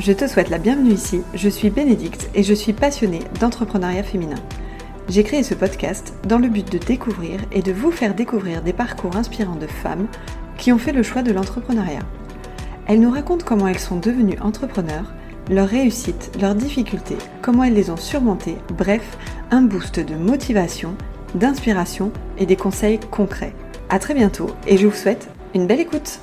Je te souhaite la bienvenue ici, je suis Bénédicte et je suis passionnée d'entrepreneuriat féminin. J'ai créé ce podcast dans le but de découvrir et de vous faire découvrir des parcours inspirants de femmes qui ont fait le choix de l'entrepreneuriat. Elles nous racontent comment elles sont devenues entrepreneurs, leurs réussites, leurs difficultés, comment elles les ont surmontées, bref, un boost de motivation, d'inspiration et des conseils concrets. A très bientôt et je vous souhaite une belle écoute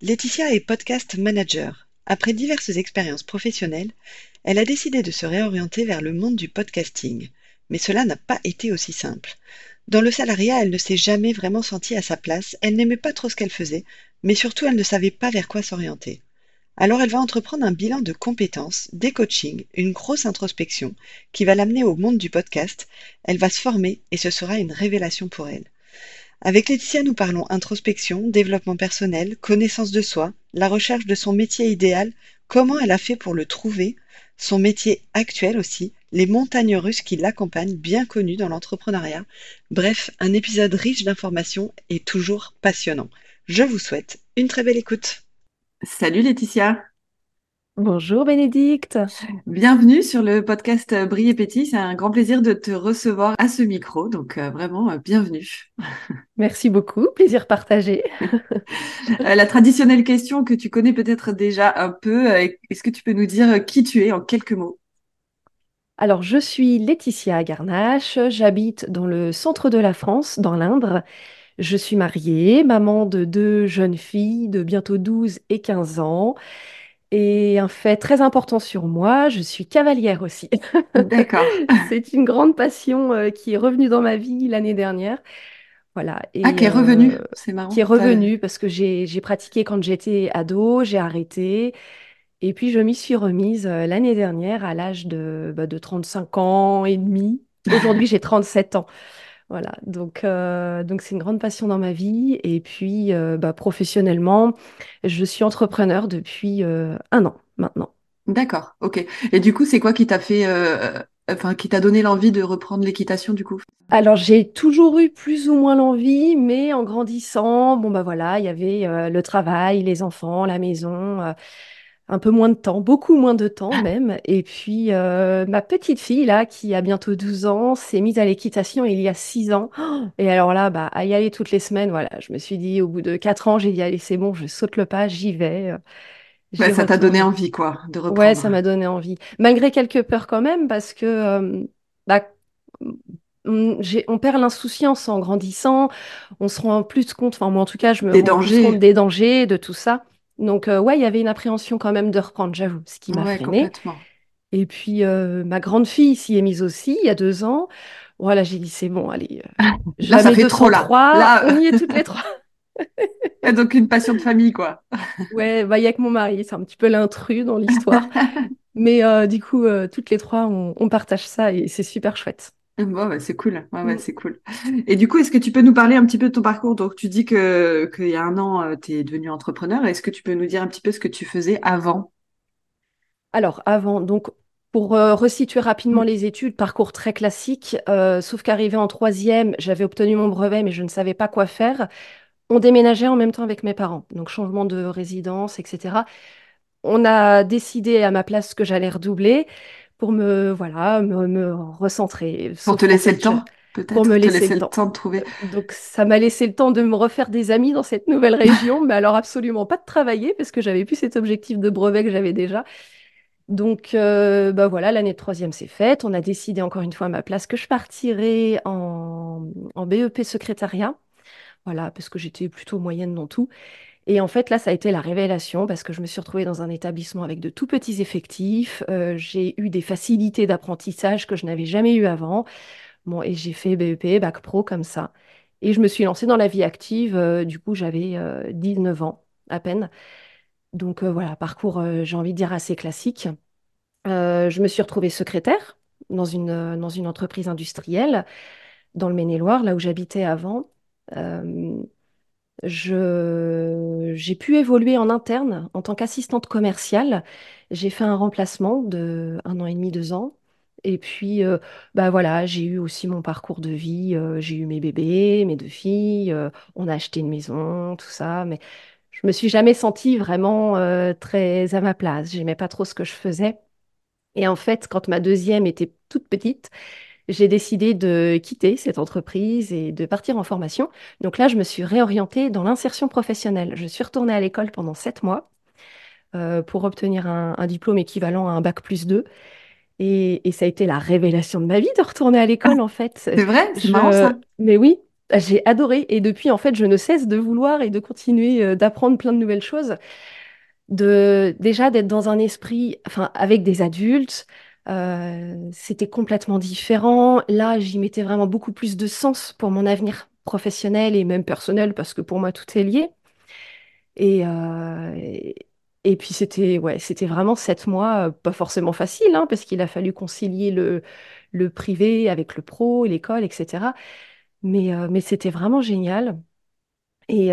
Laetitia est podcast manager. Après diverses expériences professionnelles, elle a décidé de se réorienter vers le monde du podcasting. Mais cela n'a pas été aussi simple. Dans le salariat, elle ne s'est jamais vraiment sentie à sa place, elle n'aimait pas trop ce qu'elle faisait, mais surtout elle ne savait pas vers quoi s'orienter. Alors elle va entreprendre un bilan de compétences, des coachings, une grosse introspection qui va l'amener au monde du podcast. Elle va se former et ce sera une révélation pour elle. Avec Laetitia, nous parlons introspection, développement personnel, connaissance de soi, la recherche de son métier idéal, comment elle a fait pour le trouver, son métier actuel aussi, les montagnes russes qui l'accompagnent, bien connues dans l'entrepreneuriat. Bref, un épisode riche d'informations et toujours passionnant. Je vous souhaite une très belle écoute. Salut Laetitia. Bonjour Bénédicte. Bienvenue sur le podcast Brille et Petit. C'est un grand plaisir de te recevoir à ce micro. Donc euh, vraiment, euh, bienvenue. Merci beaucoup. Plaisir partagé. Euh, la traditionnelle question que tu connais peut-être déjà un peu, est-ce que tu peux nous dire qui tu es en quelques mots? Alors, je suis Laetitia Garnache. J'habite dans le centre de la France, dans l'Indre. Je suis mariée, maman de deux jeunes filles de bientôt 12 et 15 ans. Et un fait très important sur moi, je suis cavalière aussi. D'accord. C'est une grande passion euh, qui est revenue dans ma vie l'année dernière. Voilà. Et, ah, qui est revenue, euh, c'est marrant. Qui est revenue parce que j'ai pratiqué quand j'étais ado, j'ai arrêté. Et puis je m'y suis remise euh, l'année dernière à l'âge de, bah, de 35 ans et demi. Aujourd'hui, j'ai 37 ans. Voilà, donc euh, donc c'est une grande passion dans ma vie. Et puis euh, bah, professionnellement, je suis entrepreneur depuis euh, un an maintenant. D'accord, ok. Et du coup, c'est quoi qui t'a fait, enfin, qui t'a donné l'envie de reprendre l'équitation du coup? Alors j'ai toujours eu plus ou moins l'envie, mais en grandissant, bon bah voilà, il y avait le travail, les enfants, la maison un peu moins de temps, beaucoup moins de temps même. Et puis, euh, ma petite fille, là, qui a bientôt 12 ans, s'est mise à l'équitation il y a 6 ans. Et alors là, bah, à y aller toutes les semaines, voilà, je me suis dit, au bout de 4 ans, j'ai dit, allez, c'est bon, je saute le pas, j'y vais. Ça t'a donné envie, quoi, de reprendre. Ouais, ça m'a donné envie. Malgré quelques peurs quand même, parce que, euh, bah, on perd l'insouciance en grandissant, on se rend plus compte, enfin moi en tout cas je me rends plus compte des dangers, de tout ça. Donc, euh, ouais, il y avait une appréhension quand même de reprendre, j'avoue, ce qui m'a Ouais, freiné. complètement. Et puis, euh, ma grande fille s'y est mise aussi, il y a deux ans. Voilà, j'ai dit, c'est bon, allez, euh, Là, ça fait trop, là. Là, on y est toutes les trois. donc une passion de famille, quoi. Ouais, bah, il y a que mon mari, c'est un petit peu l'intrus dans l'histoire. Mais du coup, toutes les trois, on partage ça et c'est super chouette. Bon, bah, c'est cool. Ouais, ouais, mm. c'est cool. Et du coup, est-ce que tu peux nous parler un petit peu de ton parcours? Donc, tu dis que qu'il y a un an, euh, tu es devenu entrepreneur. Est-ce que tu peux nous dire un petit peu ce que tu faisais avant? Alors, avant, donc, pour euh, resituer rapidement Mm. les études, parcours très classique, euh, sauf qu'arrivé en troisième, j'avais obtenu mon brevet, mais je ne savais pas quoi faire. On déménageait en même temps avec mes parents, donc changement de résidence, etc. On a décidé à ma place que j'allais redoubler pour me, voilà, me, recentrer. Pour te laisser le temps, peut-être, pour me laisser, le temps. de trouver. Euh, donc ça m'a laissé le temps de me refaire des amis dans cette nouvelle région, mais alors absolument pas de travailler parce que j'avais plus cet objectif de brevet que j'avais déjà. Donc, euh, bah voilà, l'année de troisième s'est faite. On a décidé encore une fois à ma place que je partirais en, en BEP secrétariat. Voilà, parce que j'étais plutôt moyenne dans tout. Et en fait, là, ça a été la révélation parce que je me suis retrouvée dans un établissement avec de tout petits effectifs. Euh, j'ai eu des facilités d'apprentissage que je n'avais jamais eu avant. Bon, et j'ai fait BEP, Bac Pro comme ça. Et je me suis lancée dans la vie active. Euh, du coup, j'avais 19 euh, ans à peine. Donc voilà, parcours, j'ai envie de dire, assez classique. je me suis retrouvée secrétaire dans une, dans une entreprise industrielle dans le Maine-et-Loire, là où j'habitais avant j'ai pu évoluer en interne en tant qu'assistante commerciale. J'ai fait un remplacement de un an et demi, deux ans. Et puis, euh, bah voilà, j'ai eu aussi mon parcours de vie. euh, j'ai eu mes bébés, mes deux filles. euh, on a acheté une maison, tout ça. Mais je me suis jamais sentie vraiment très à ma place. J'aimais pas trop ce que je faisais. Et en fait, quand ma deuxième était toute petite, j'ai décidé de quitter cette entreprise et de partir en formation. Donc là, je me suis réorientée dans l'insertion professionnelle. Je suis retournée à l'école pendant sept mois euh, pour obtenir un, un diplôme équivalent à un bac plus 2. Et, et ça a été la révélation de ma vie de retourner à Ah, l'école, en fait. c'est vrai, c'est marrant Je... ça. Mais oui, j'ai adoré. Et depuis, en fait, je ne cesse de vouloir et de continuer euh, d'apprendre plein de nouvelles choses. De, déjà d'être dans un esprit, enfin, avec des adultes, euh, c'était complètement différent. Là, j'y mettais vraiment beaucoup plus de sens pour mon avenir professionnel et même personnel, parce que pour moi, tout est lié. Et, euh, et, puis c'était ouais, vraiment sept mois, euh, pas forcément facile, hein, parce qu'il a fallu concilier le, le privé avec le pro, l'école, etc. Mais, mais c'était vraiment génial. Et,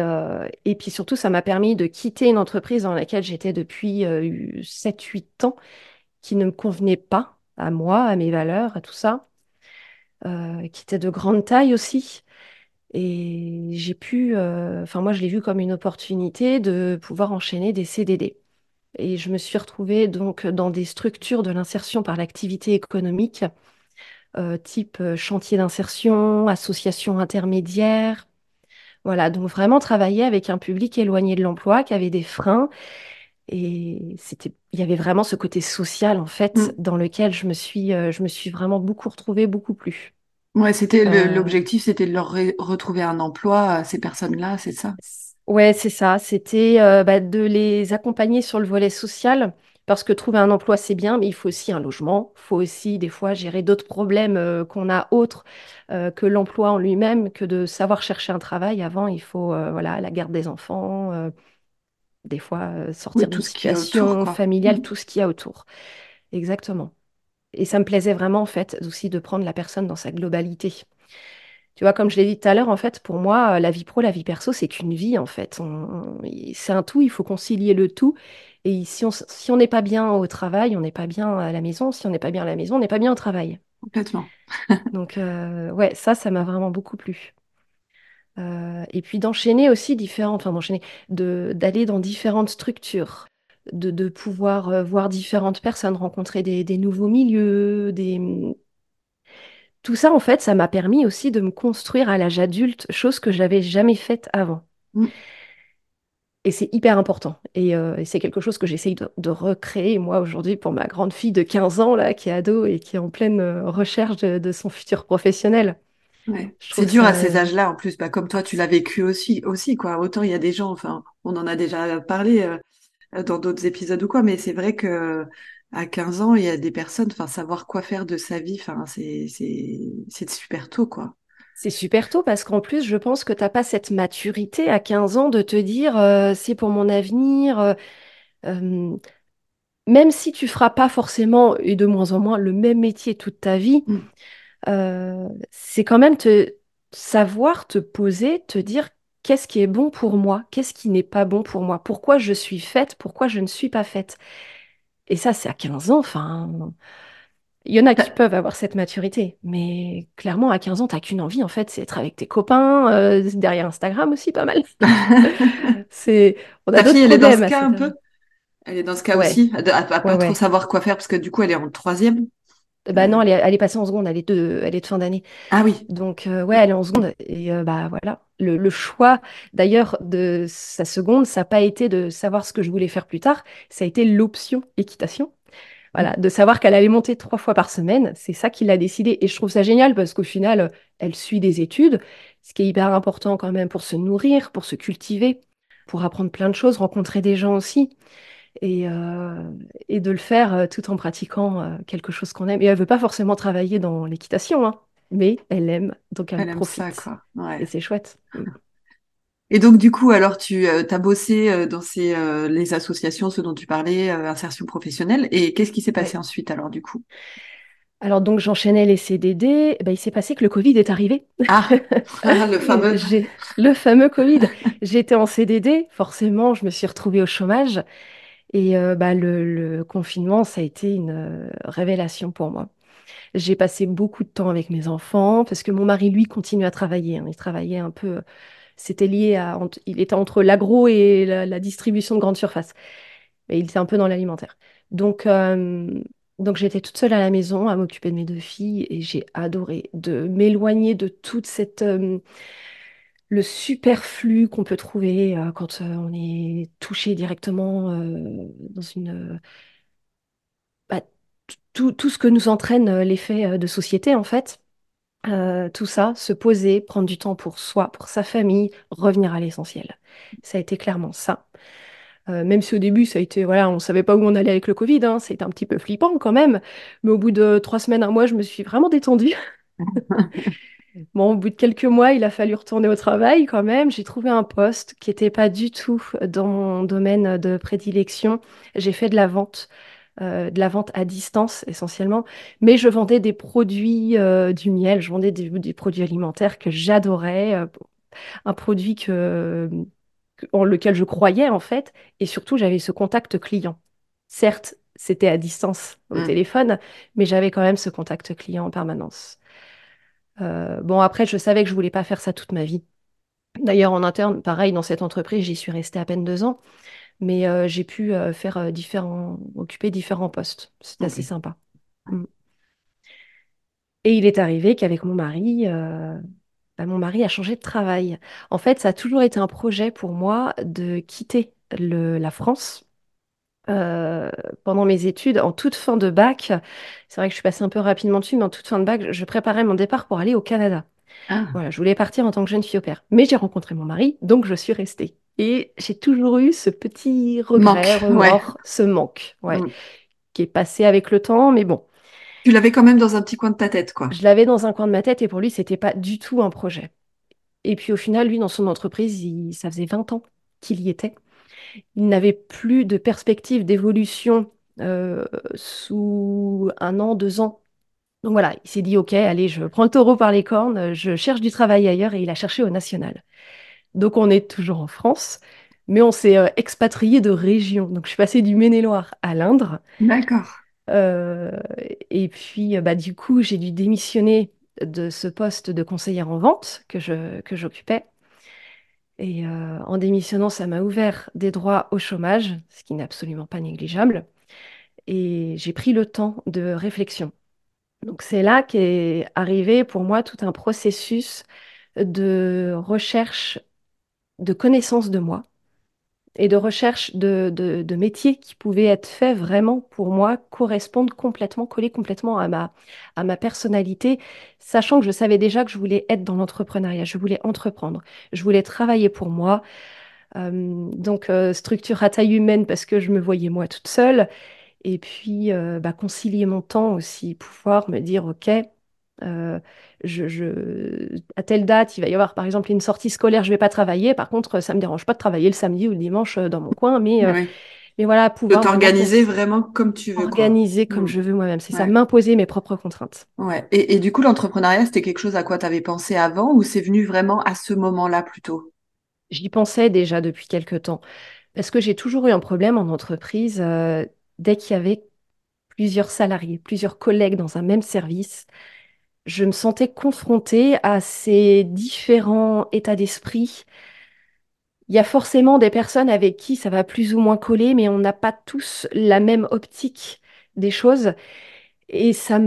et puis surtout, ça m'a permis de quitter une entreprise dans laquelle j'étais depuis euh, 7-8 ans, qui ne me convenait pas à moi, à mes valeurs, à tout ça, euh, qui était de grande taille aussi. Et j'ai pu, euh, enfin moi je l'ai vu comme une opportunité de pouvoir enchaîner des CDD. Et je me suis retrouvée donc dans des structures de l'insertion par l'activité économique, euh, type chantier d'insertion, association intermédiaire. Voilà, donc vraiment travailler avec un public éloigné de l'emploi, qui avait des freins. Et c'était, il y avait vraiment ce côté social, en fait, Mm. dans lequel je me suis, euh, je me suis vraiment beaucoup retrouvée, beaucoup plus. Ouais, c'était Euh, l'objectif, c'était de leur retrouver un emploi à ces personnes-là, c'est ça? Ouais, c'est ça. C'était euh, bah, de les accompagner sur le volet social, parce que trouver un emploi, c'est bien, mais il faut aussi un logement. Il faut aussi, des fois, gérer d'autres problèmes qu'on a autres que l'emploi en lui-même, que de savoir chercher un travail. Avant, il faut voilà, la garde des enfants, des fois euh, Oui, sortir a autour, situation familiale, tout ce qu'il y a autour. Exactement. Et ça me plaisait vraiment, en fait, aussi de prendre la personne dans sa globalité. Tu vois, comme je l'ai dit tout à l'heure, en fait, pour moi, euh, la vie pro, la vie perso, c'est qu'une vie, en fait. On- on- c'est un tout, il faut concilier le tout. Et si on si on n'est pas bien au travail, on n'est pas bien à la maison. Si on n'est pas bien à la maison, on n'est pas bien au travail. Complètement. Donc, euh, ouais, ça, ça m'a vraiment beaucoup plu. Euh, et puis d'enchaîner aussi différentes, enfin d'enchaîner, de, d'aller dans différentes structures, de, de pouvoir euh, voir différentes personnes, rencontrer des, des nouveaux milieux, des, tout ça, en fait, ça m'a permis aussi de me construire à l'âge adulte, chose que j'avais jamais faite avant. Mm. Et c'est hyper important. Et, euh, et c'est quelque chose que j'essaye de, de recréer, moi, aujourd'hui, pour ma grande fille de 15 ans, là, qui est ado et qui est en pleine recherche de, de son futur professionnel. Ouais. C'est dur à ces âges-là, en plus, bah, comme toi, tu l'as vécu aussi, aussi, quoi. Autant il y a des gens, enfin, on en a déjà parlé euh, dans d'autres épisodes ou quoi, mais c'est vrai que à 15 ans, il y a des personnes, enfin, savoir quoi faire de sa vie, enfin, c'est, c'est, c'est super tôt, quoi. C'est super tôt parce qu'en plus, je pense que t'as pas cette maturité à 15 ans de te dire euh, c'est pour mon avenir. euh, euh, même si tu feras pas forcément et de moins en moins le même métier toute ta vie, Mm. Euh, c'est quand même te savoir te poser, te dire qu'est-ce qui est bon pour moi, qu'est-ce qui n'est pas bon pour moi, pourquoi je suis faite, pourquoi je ne suis pas faite. Et ça, c'est à 15 ans, enfin, il y en a qui peuvent avoir cette maturité, mais clairement, à 15 ans, t'as qu'une envie, en fait, c'est être avec tes copains, euh, derrière Instagram aussi, pas mal. C'est, on a Ta fille, elle est dans ce cas un peu? Elle est dans ce cas Ouais, aussi, à, à- à ouais, pas trop savoir quoi faire, parce que du coup, elle est en troisième. Bah non, elle est, elle est passée en seconde, elle est de, elle est de fin d'année. Ah oui, Donc, euh, ouais, elle est en seconde. Et euh, bah voilà, le, le choix d'ailleurs de sa seconde, ça n'a pas été de savoir ce que je voulais faire plus tard, ça a été l'option équitation. Voilà, de savoir qu'elle allait monter trois fois par semaine, c'est ça qui l'a décidé. Et je trouve ça génial parce qu'au final, elle suit des études, ce qui est hyper important quand même pour se nourrir, pour se cultiver, pour apprendre plein de choses, rencontrer des gens aussi. Et, euh, et de le faire euh, tout en pratiquant euh, quelque chose qu'on aime. Et elle veut pas forcément travailler dans l'équitation, hein, mais elle aime, donc elle elle aime ça, profite. quoi. Ouais. Et c'est chouette. Et donc, du coup, alors, tu as bossé euh, dans ces, euh, les associations, ce dont tu parlais, insertion professionnelle. Et qu'est-ce qui s'est passé Ouais. ensuite, alors, du coup? Alors donc j'enchaînais les CDD, ben, il s'est passé que le Covid est arrivé. Ah, le fameux. Le fameux Covid. J'étais en CDD, forcément, je me suis retrouvée au chômage et euh, bah, le, confinement, ça a été une euh, révélation pour moi. J'ai passé beaucoup de temps avec mes enfants parce que mon mari, lui, continue à travailler. hein. Il travaillait un peu, c'était lié à, il était entre l'agro et la, distribution de grande surface. Et il était un peu dans l'alimentaire. Donc, euh, donc j'étais toute seule à la maison à m'occuper de mes deux filles et j'ai adoré de m'éloigner de toute cette, euh, le superflu qu'on peut trouver euh, quand euh, on est touché directement euh, dans une, bah, tout, tout ce que nous entraîne l'effet de société, en fait. Tout ça, se poser, prendre du temps pour soi, pour sa famille, revenir à l'essentiel. Ça a été clairement ça. Même si au début, ça a été, voilà, on ne savait pas où on allait avec le Covid, hein, a été un petit peu flippant quand même. Mais au bout de trois semaines, un mois, je me suis vraiment détendue. Bon, au bout de quelques mois, il a fallu retourner au travail quand même. J'ai trouvé un poste qui n'était pas du tout dans mon domaine de prédilection. J'ai fait de la vente, euh, de la vente à distance essentiellement, mais je vendais des produits, euh, du miel, je vendais des, des produits alimentaires que j'adorais, euh, un produit que, en lequel je croyais en fait, et surtout j'avais ce contact client. Certes, c'était à distance au Mm. téléphone, mais j'avais quand même ce contact client en permanence. Euh, bon, après, je savais que je voulais pas faire ça toute ma vie. D'ailleurs, en interne, pareil, dans cette entreprise, j'y suis restée à peine deux ans, mais euh, j'ai pu euh, faire différents, occuper différents postes. Ok. assez sympa. Mm. Et il est arrivé qu'avec mon mari, bah, mon mari a changé de travail. En fait, ça a toujours été un projet pour moi de quitter le- la France. Euh, pendant mes études, en toute fin de bac, c'est vrai que je suis passée un peu rapidement dessus, mais en toute fin de bac, je préparais mon départ pour aller au Canada. Ah, Voilà, je voulais partir en tant que jeune fille au pair. Mais j'ai rencontré mon mari, donc je suis restée. Et j'ai toujours eu ce petit regret, manque, ouais. remords, ce manque, ouais, Mm. qui est passé avec le temps. Mais bon, Tu l'avais quand même dans un petit coin de ta tête, quoi. je l'avais dans un coin de ma tête et pour lui, c'était pas du tout un projet. Et puis au final, lui, dans son entreprise, il- ça faisait 20 ans qu'il y était. Il n'avait plus de perspective d'évolution euh, sous un an, deux ans. Donc voilà, il s'est dit, OK, allez, je prends le taureau par les cornes, je cherche du travail ailleurs et il a cherché au national. Donc on est toujours en France, mais on s'est euh, expatrié de région. Donc je suis passée du Maine-et-Loire à l'Indre. D'accord. Euh, et puis bah, du coup, j'ai dû démissionner de ce poste de conseillère en vente que je, que j'occupais. Et euh, en démissionnant, ça m'a ouvert des droits au chômage, ce qui n'est absolument pas négligeable. Et j'ai pris le temps de réflexion. Donc c'est là qu'est arrivé pour moi tout un processus de recherche de connaissance de moi et de recherche de, de, de métiers qui pouvaient être faits vraiment pour moi, correspondre complètement, coller complètement à ma, à ma personnalité, sachant que je savais déjà que je voulais être dans l'entrepreneuriat, je voulais entreprendre, je voulais travailler pour moi. Euh, donc euh, structure à taille humaine parce que je me voyais moi toute seule. Et puis euh, bah, concilier mon temps aussi, pouvoir me dire, OK, euh, je, je- à telle date, il va y avoir par exemple une sortie scolaire, je vais pas travailler. Par contre, ça me dérange pas de travailler le samedi ou le dimanche euh, dans mon coin, mais, euh, Ouais. mais voilà, pouvoir t'organiser vraiment comme tu veux, quoi. organiser comme Mm. je veux moi-même. C'est ça, m'imposer mes propres contraintes. Ouais. Et, et du coup, l'entrepreneuriat, c'était quelque chose à quoi tu avais pensé avant ou c'est venu vraiment à ce moment-là plutôt? J'y pensais déjà depuis quelque temps, parce que j'ai toujours eu un problème en entreprise, euh, dès qu'il y avait plusieurs salariés, plusieurs collègues dans un même service. Je me sentais confrontée à ces différents états d'esprit. Il y a forcément des personnes avec qui ça va plus ou moins coller, mais on n'a pas tous la même optique des choses. Et ça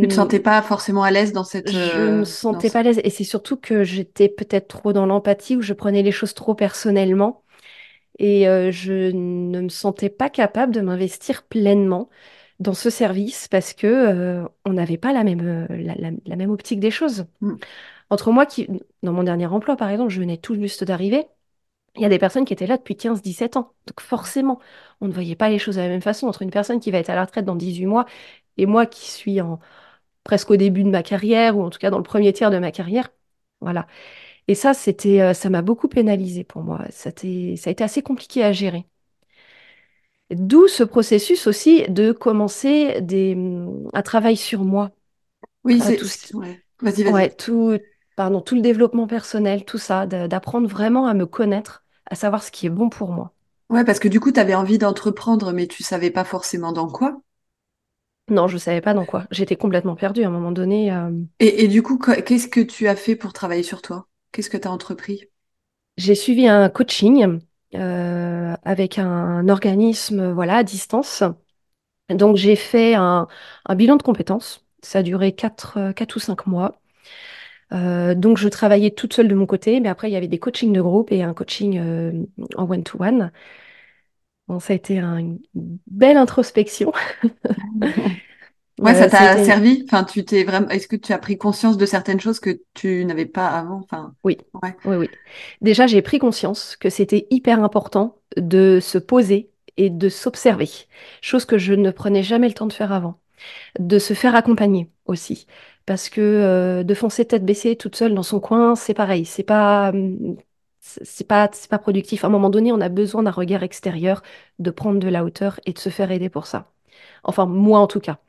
Tu te sentais me... pas forcément à l'aise dans cette, Je me euh, dans sentais pas à l'aise. Et c'est surtout que j'étais peut-être trop dans l'empathie, ou je prenais les choses trop personnellement. Et euh, je ne me sentais pas capable de m'investir pleinement dans ce service parce que euh, on n'avait pas la même, euh, la, la- la même optique des choses. Mm. Entre moi qui, dans mon dernier emploi, par exemple, je venais tout juste d'arriver, il y a des personnes qui étaient là depuis 15-17 ans. Donc forcément, on ne voyait pas les choses de la même façon entre une personne qui va être à la retraite dans 18 mois et moi qui suis en, presque au début de ma carrière, ou en tout cas dans le premier tiers de ma carrière. Voilà. Et ça, c'était, euh, ça m'a beaucoup pénalisé pour moi. Ça, ça a été assez compliqué à gérer. D'où ce processus aussi de commencer des, un travail sur moi, Oui, euh, c'est, tout ce ouais. Vas-y, ouais, vas-y. tout, pardon, tout le développement personnel, tout ça, d'apprendre vraiment à me connaître, à savoir ce qui est bon pour moi. Ouais, parce que du coup, tu avais envie d'entreprendre, mais tu savais pas forcément dans quoi? Non, je savais pas dans quoi. J'étais complètement perdue à un moment donné. euh, Et, et du coup, qu'est-ce que tu as fait pour travailler sur toi? Qu'est-ce que tu as entrepris? j'ai suivi un coaching euh, avec un organisme, voilà, à distance. Donc, j'ai fait un, bilan de compétences. Ça a duré 4 euh, quatre ou 5 mois. Euh, donc, je travaillais toute seule de mon côté, mais après, il y avait des coachings de groupe et un coaching euh, en one-to-one. Bon, ça a été un- une belle introspection. Ouais, ça Euh, ça t'a servi? Enfin, tu t'es vraiment, est-ce que tu as pris conscience de certaines choses que tu n'avais pas avant? Enfin, Oui, ouais. oui, oui. Déjà, j'ai pris conscience que c'était hyper important de se poser et de s'observer, chose que je ne prenais jamais le temps de faire avant. De se faire accompagner aussi, parce que euh, de foncer tête baissée toute seule dans son coin, c'est pareil, c'est pas, hum, c'est pas, c'est pas productif. À un moment donné, on a besoin d'un regard extérieur, de prendre de la hauteur et de se faire aider pour ça. Enfin, moi en tout cas.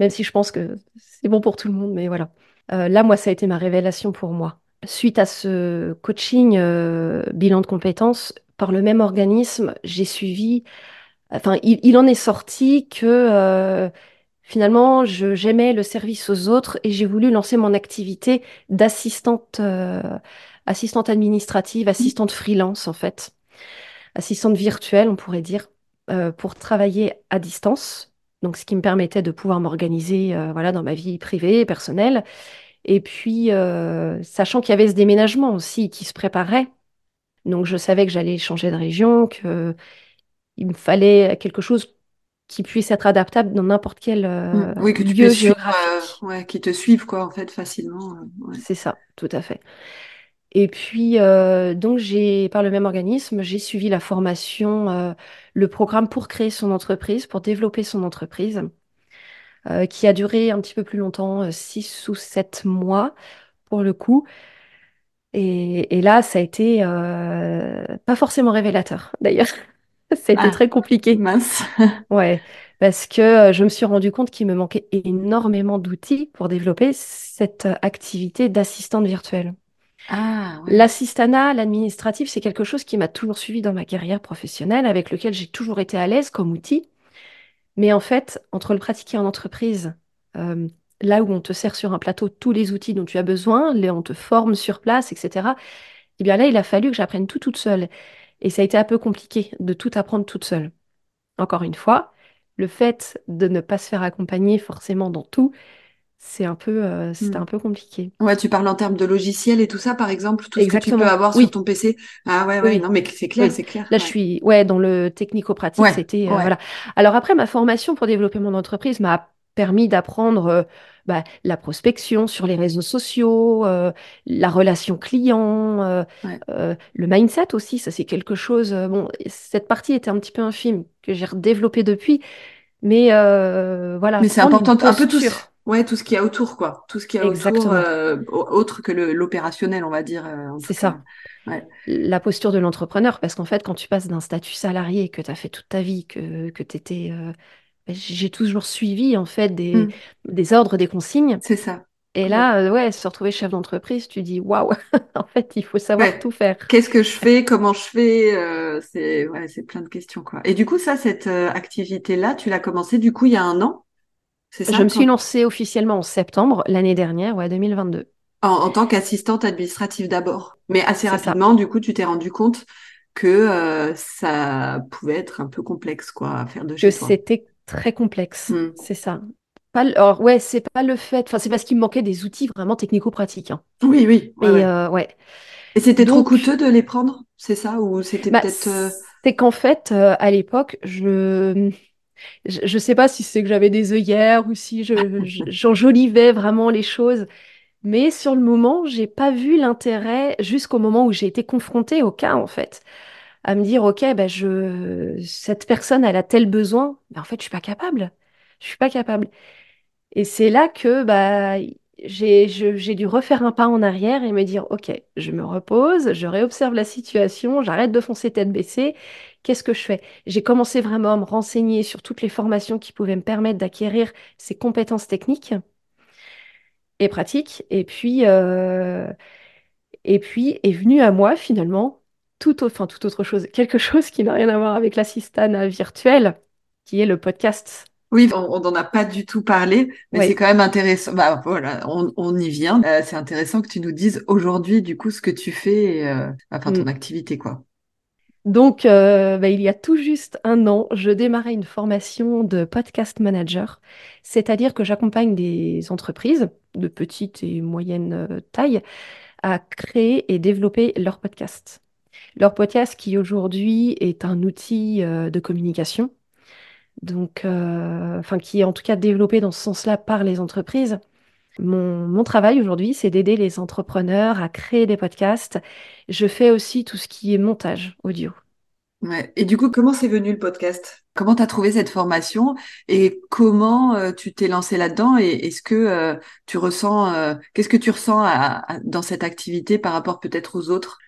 Même si je pense que c'est bon pour tout le monde, mais voilà. Euh, là, moi, ça a été ma révélation pour moi. Suite à ce coaching euh, bilan de compétences, par le même organisme, j'ai suivi, enfin, il, en est sorti que euh, finalement, j'aimais le service aux autres et j'ai voulu lancer mon activité d'assistante, assistante administrative, assistante freelance, en fait assistante virtuelle, on pourrait dire, pour travailler à distance. Donc, ce qui me permettait de pouvoir m'organiser euh, voilà, dans ma vie privée, personnelle. Et puis, euh, sachant qu'il y avait ce déménagement aussi qui se préparait. Donc, je savais que j'allais changer de région, qu'il me fallait quelque chose qui puisse être adaptable dans n'importe quel Mm. euh, Oui, que tu lieu puisses suivre, euh, ouais, qui te suivent, quoi, en fait, facilement. ouais. C'est ça, tout à fait. Et puis, euh, donc, j'ai, par le même organisme, j'ai suivi la formation, euh, le programme pour créer son entreprise, pour développer son entreprise, euh, qui a duré un petit peu plus longtemps, euh, six ou sept mois pour le coup. Et, et là, ça a été euh, pas forcément révélateur, d'ailleurs. Ça a été Ah, très compliqué. mince. Ouais, parce que euh, je me suis rendu compte qu'il me manquait énormément d'outils pour développer cette euh, activité d'assistante virtuelle. Ah, ouais. L'assistanat, l'administratif, c'est quelque chose qui m'a toujours suivi dans ma carrière professionnelle, avec lequel j'ai toujours été à l'aise comme outil. Mais en fait, entre le pratiquer en entreprise, euh, là où on te sert sur un plateau tous les outils dont tu as besoin, là, on te forme sur place, etc., eh bien là, il a fallu que j'apprenne tout toute seule. Et ça a été un peu compliqué de tout apprendre toute seule. Encore une fois, le fait de ne pas se faire accompagner forcément dans tout, c'est un peu, euh, c'était Mm. un peu compliqué. Ouais, tu parles en termes de logiciels et tout ça, par exemple, tout ce que tu peux Exactement. avoir sur Oui, ton PC. Ah, ouais, ouais, oui, non, mais c'est clair, oui. c'est clair, Là, je suis ouais, dans le technico-pratique, Ouais, c'était euh, voilà. Alors après, ma formation pour développer mon entreprise m'a permis d'apprendre euh, bah, la prospection sur les réseaux sociaux, euh, la relation client, le mindset aussi. Ça, c'est quelque chose. bon, cette partie était un petit peu infime que j'ai redéveloppée depuis, mais euh, voilà, Mais c'est important, un peu tout. Ouais, tout ce qu'il y a autour, quoi. Tout ce qu'il y a autour, Exactement, euh, au- autre que l'opérationnel, on va dire, euh, c'est ça. Ouais. la posture de l'entrepreneur, parce qu'en fait, quand tu passes d'un statut salarié que tu as fait toute ta vie, que, que tu étais... j'ai toujours suivi, en fait, des, Mm, des ordres, des consignes. c'est ça. Et Ouais. là, euh, ouais, se retrouver chef d'entreprise, tu dis, waouh, en fait, il faut savoir Ouais. tout faire. Qu'est-ce que je fais? Comment je fais? euh, c'est, ouais, c'est plein de questions, quoi. Et du coup, ça, cette euh, activité-là, tu l'as commencé, du coup, il y a un an, c'est Je me suis lancée officiellement en septembre l'année dernière, ouais, 2022. En, en tant qu'assistante administrative d'abord. Mais assez ça. rapidement, du coup, tu t'es rendu compte que euh, ça pouvait être un peu complexe, quoi, à faire de Que chez toi. c'était très complexe, Mm. c'est ça. Pas, le- alors, ouais, c'est pas le fait, enfin, c'est parce qu'il me manquait des outils vraiment technico-pratiques. hein. Oui, oui, ouais, Et ouais. euh, ouais. Et c'était trop coûteux de les prendre, c'est ça? Ou c'était bah, peut-être... euh, c'est qu'en fait, euh, à l'époque, je, je, je sais pas si c'est que j'avais des œillères ou si je, je- j'enjolivais vraiment les choses, mais sur le moment, j'ai pas vu l'intérêt jusqu'au moment où j'ai été confrontée au cas, en fait, à me dire, ok, bah, je, cette personne, elle a tel besoin, mais en fait, je suis pas capable. Je suis pas capable. Et c'est là que bah, j'ai dû refaire un pas en arrière et me dire, OK, je me repose, je réobserve la situation, j'arrête de foncer tête baissée. Qu'est-ce que je fais? J'ai commencé vraiment à me renseigner sur toutes les formations qui pouvaient me permettre d'acquérir ces compétences techniques et pratiques. Et puis, euh, et puis est venu à moi finalement tout, tout autre chose, quelque chose qui n'a rien à voir avec l'assistanat virtuel, qui est le podcast. Oui, on n'en a pas du tout parlé, mais Oui. c'est quand même intéressant. Bah voilà, on, on y vient. Euh, c'est intéressant que tu nous dises aujourd'hui, du coup, ce que tu fais, euh, enfin ton Mm. activité, quoi. Donc, euh, bah, il y a tout juste un an, je démarrais une formation de podcast manager, c'est-à-dire que j'accompagne des entreprises de petite et moyenne euh, taille à créer et développer leur podcast. Leur podcast qui aujourd'hui est un outil euh, de communication, donc, euh, enfin, qui est en tout cas développé dans ce sens-là par les entreprises. Mon, mon travail aujourd'hui, c'est d'aider les entrepreneurs à créer des podcasts. Je fais aussi tout ce qui est montage audio. Ouais. Et du coup, comment c'est venu le podcast? Comment tu as trouvé cette formation? Et comment euh, tu t'es lancé là-dedans? Et est-ce que euh, tu ressens, euh, qu'est-ce que tu ressens à- à- dans cette activité par rapport peut-être aux autres?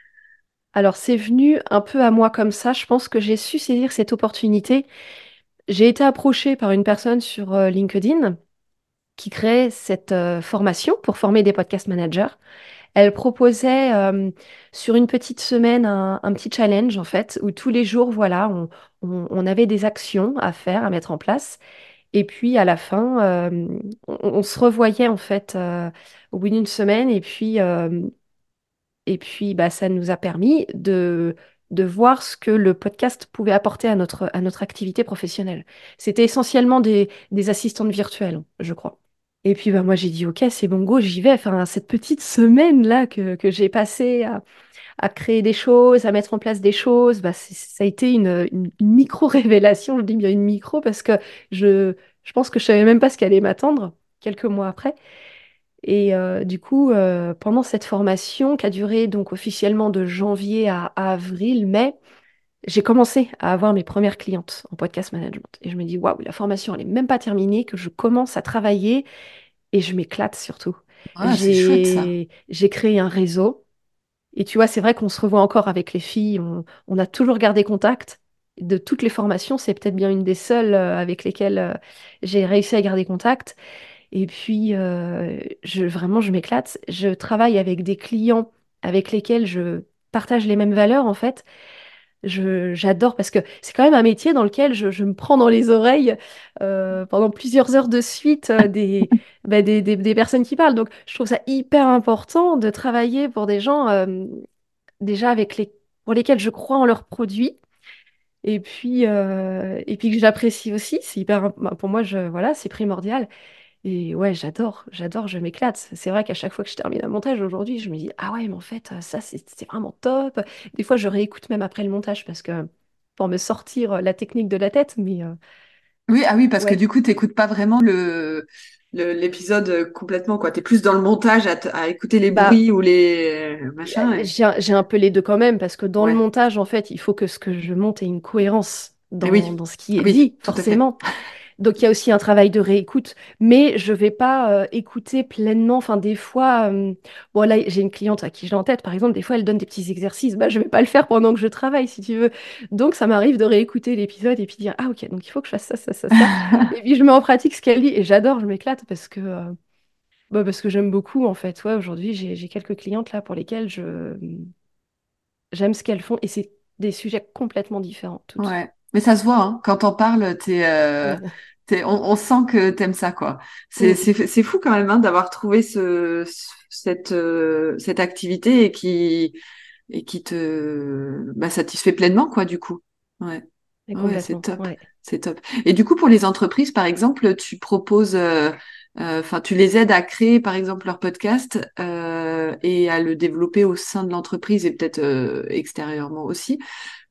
Alors, c'est venu un peu à moi comme ça. Je pense que j'ai su saisir cette opportunité. J'ai été approchée par une personne sur euh, LinkedIn qui crée cette euh, formation pour former des podcast managers. Elle proposait euh, sur une petite semaine un, petit challenge en fait, où tous les jours, voilà, on, avait des actions à faire, à mettre en place. Et puis à la fin, on, se revoyait en fait au bout d'une semaine. Et puis, et puis bah, ça nous a permis de, de voir ce que le podcast pouvait apporter à notre, à notre activité professionnelle. C'était essentiellement des, des assistantes virtuelles, je crois. Et puis bah, moi j'ai dit ok c'est bon go j'y vais. Enfin cette petite semaine là que, que j'ai passée à, à créer des choses, à mettre en place des choses, bah, ça a été une, une, une micro-révélation. Je dis bien une micro parce que je, je pense que je savais même pas ce qui allait m'attendre quelques mois après. Et euh, du coup, euh, pendant cette formation qui a duré donc officiellement de janvier à, à avril, mai, j'ai commencé à avoir mes premières clientes en podcast management. Et je me dis, waouh, la formation, elle est même pas terminée, que je commence à travailler et je m'éclate surtout. Ah. J'ai, créé un réseau. Et tu vois, c'est vrai qu'on se revoit encore avec les filles. On, on a toujours gardé contact. De toutes les formations, c'est peut-être bien une des seules euh, avec lesquelles j'ai réussi à garder contact. Et puis, euh, je, vraiment, je m'éclate. Je travaille avec des clients avec lesquels je partage les mêmes valeurs, en fait. Je, j'adore parce que c'est quand même un métier dans lequel je, je me prends dans les oreilles euh, pendant plusieurs heures de suite euh, des, bah, des, des, des personnes qui parlent. Donc, je trouve ça hyper important de travailler pour des gens déjà avec les, pour lesquels je crois en leurs produits. Et puis, euh, et puis que j'apprécie aussi, c'est hyper, bah, pour moi, je, voilà, c'est primordial. Et ouais, j'adore, j'adore, je m'éclate. C'est vrai qu'à chaque fois que je termine un montage aujourd'hui, je me dis, ah ouais, mais en fait, ça, c'est c'est vraiment top. Des fois, je réécoute même après le montage parce que pour me sortir la technique de la tête, mais euh, Oui, ah oui, parce que ouais. du coup, t'écoutes pas vraiment le, le- l'épisode euh, complètement, quoi. T'es plus dans le montage à, t- à écouter les Bah, bruits ou les euh, machins. et- j'ai un j'ai un peu les deux quand même parce que dans le Ouais. montage, en fait, il faut que ce que je monte ait une cohérence Et dans, oui, dans ce qui est oui, dit, tout à fait. forcément. Donc il y a aussi un travail de réécoute, mais je vais pas euh, écouter pleinement. Enfin, des fois, euh, bon là j'ai une cliente à qui j'ai en tête, par exemple, des fois elle donne des petits exercices. Bah je vais pas le faire pendant que je travaille, si tu veux. Donc ça m'arrive de réécouter l'épisode et puis dire ah ok donc il faut que je fasse ça ça ça ça. Et puis je mets en pratique ce qu'elle dit et j'adore, je m'éclate parce que euh, bah, parce que j'aime beaucoup en fait. Ouais aujourd'hui j'ai j'ai quelques clientes là pour lesquelles je j'aime ce qu'elles font et c'est des sujets complètement différents toutes. Ouais. Mais ça se voit, hein. Quand t'en parles, t'es, euh, t'es, on, on sent que t'aimes ça, quoi. C'est, c'est, c'est fou quand même, hein, d'avoir trouvé ce, ce- cette, euh, cette activité et qui, et qui te, bah, satisfait pleinement, quoi, du coup. Ouais. Ouais, c'est top, Ouais. c'est top. Et du coup, pour les entreprises, par exemple, tu proposes, euh, euh, enfin, tu les aides à créer, par exemple, leur podcast euh, et à le développer au sein de l'entreprise et peut-être euh, extérieurement aussi.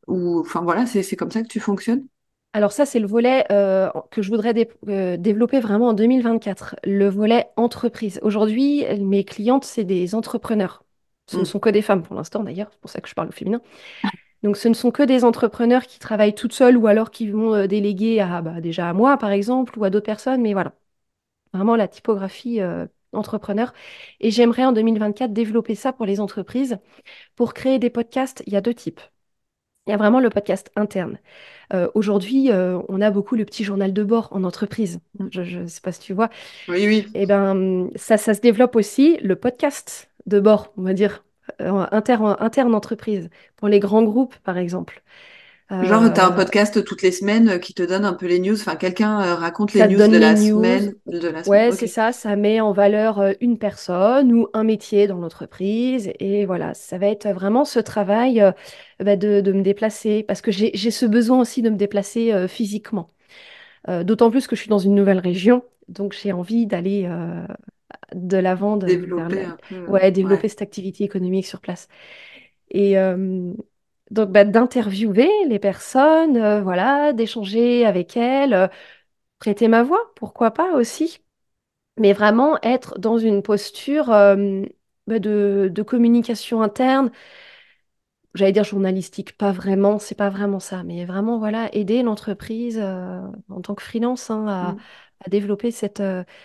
Ou, enfin, voilà, c'est comme ça que tu fonctionnes? Alors ça, c'est le volet euh, que je voudrais dé- euh, développer vraiment en 2024, le volet entreprise. Aujourd'hui, mes clientes, c'est des entrepreneurs. Ce ne Hmm. sont que des femmes pour l'instant, d'ailleurs, c'est pour ça que je parle au féminin. Donc ce ne sont que des entrepreneurs qui travaillent toutes seules ou alors qui vont euh, déléguer à, bah, déjà à moi, par exemple, ou à d'autres personnes, mais voilà, vraiment la typographie entrepreneur. Et j'aimerais en 2024 développer ça pour les entreprises. Pour créer des podcasts, il y a deux types. Il y a vraiment le podcast interne. Euh, aujourd'hui, euh, on a beaucoup le petit journal de bord en entreprise. Hmm. Je ne sais pas si tu vois. Oui, oui. Et ben, ça, ça se développe aussi, le podcast de bord, on va dire, euh, inter, interne entreprise, pour les grands groupes, par exemple. Genre, tu as un Euh, podcast toutes les semaines euh, qui te donne un peu les news. Enfin, quelqu'un euh, raconte les news de les la news. semaine. De la semaine. Ouais, c'est ça, ça met en valeur une personne ou un métier dans l'entreprise. Et voilà, ça va être vraiment ce travail euh, bah, de, de me déplacer, parce que j'ai, ce besoin aussi de me déplacer euh, physiquement. Euh, d'autant plus que je suis dans une nouvelle région, donc j'ai envie d'aller de l'avant, de, vers Développer la- ouais, développer cette activité économique sur place. Et euh, donc, bah, d'interviewer les personnes, euh, voilà, d'échanger avec elles, euh, prêter ma voix, pourquoi pas aussi mais vraiment être dans une posture euh, bah, de, de communication interne. J'allais dire journalistique, pas vraiment, c'est pas vraiment ça, mais vraiment voilà, aider l'entreprise en tant que freelance hein, à, Mm. à développer cette,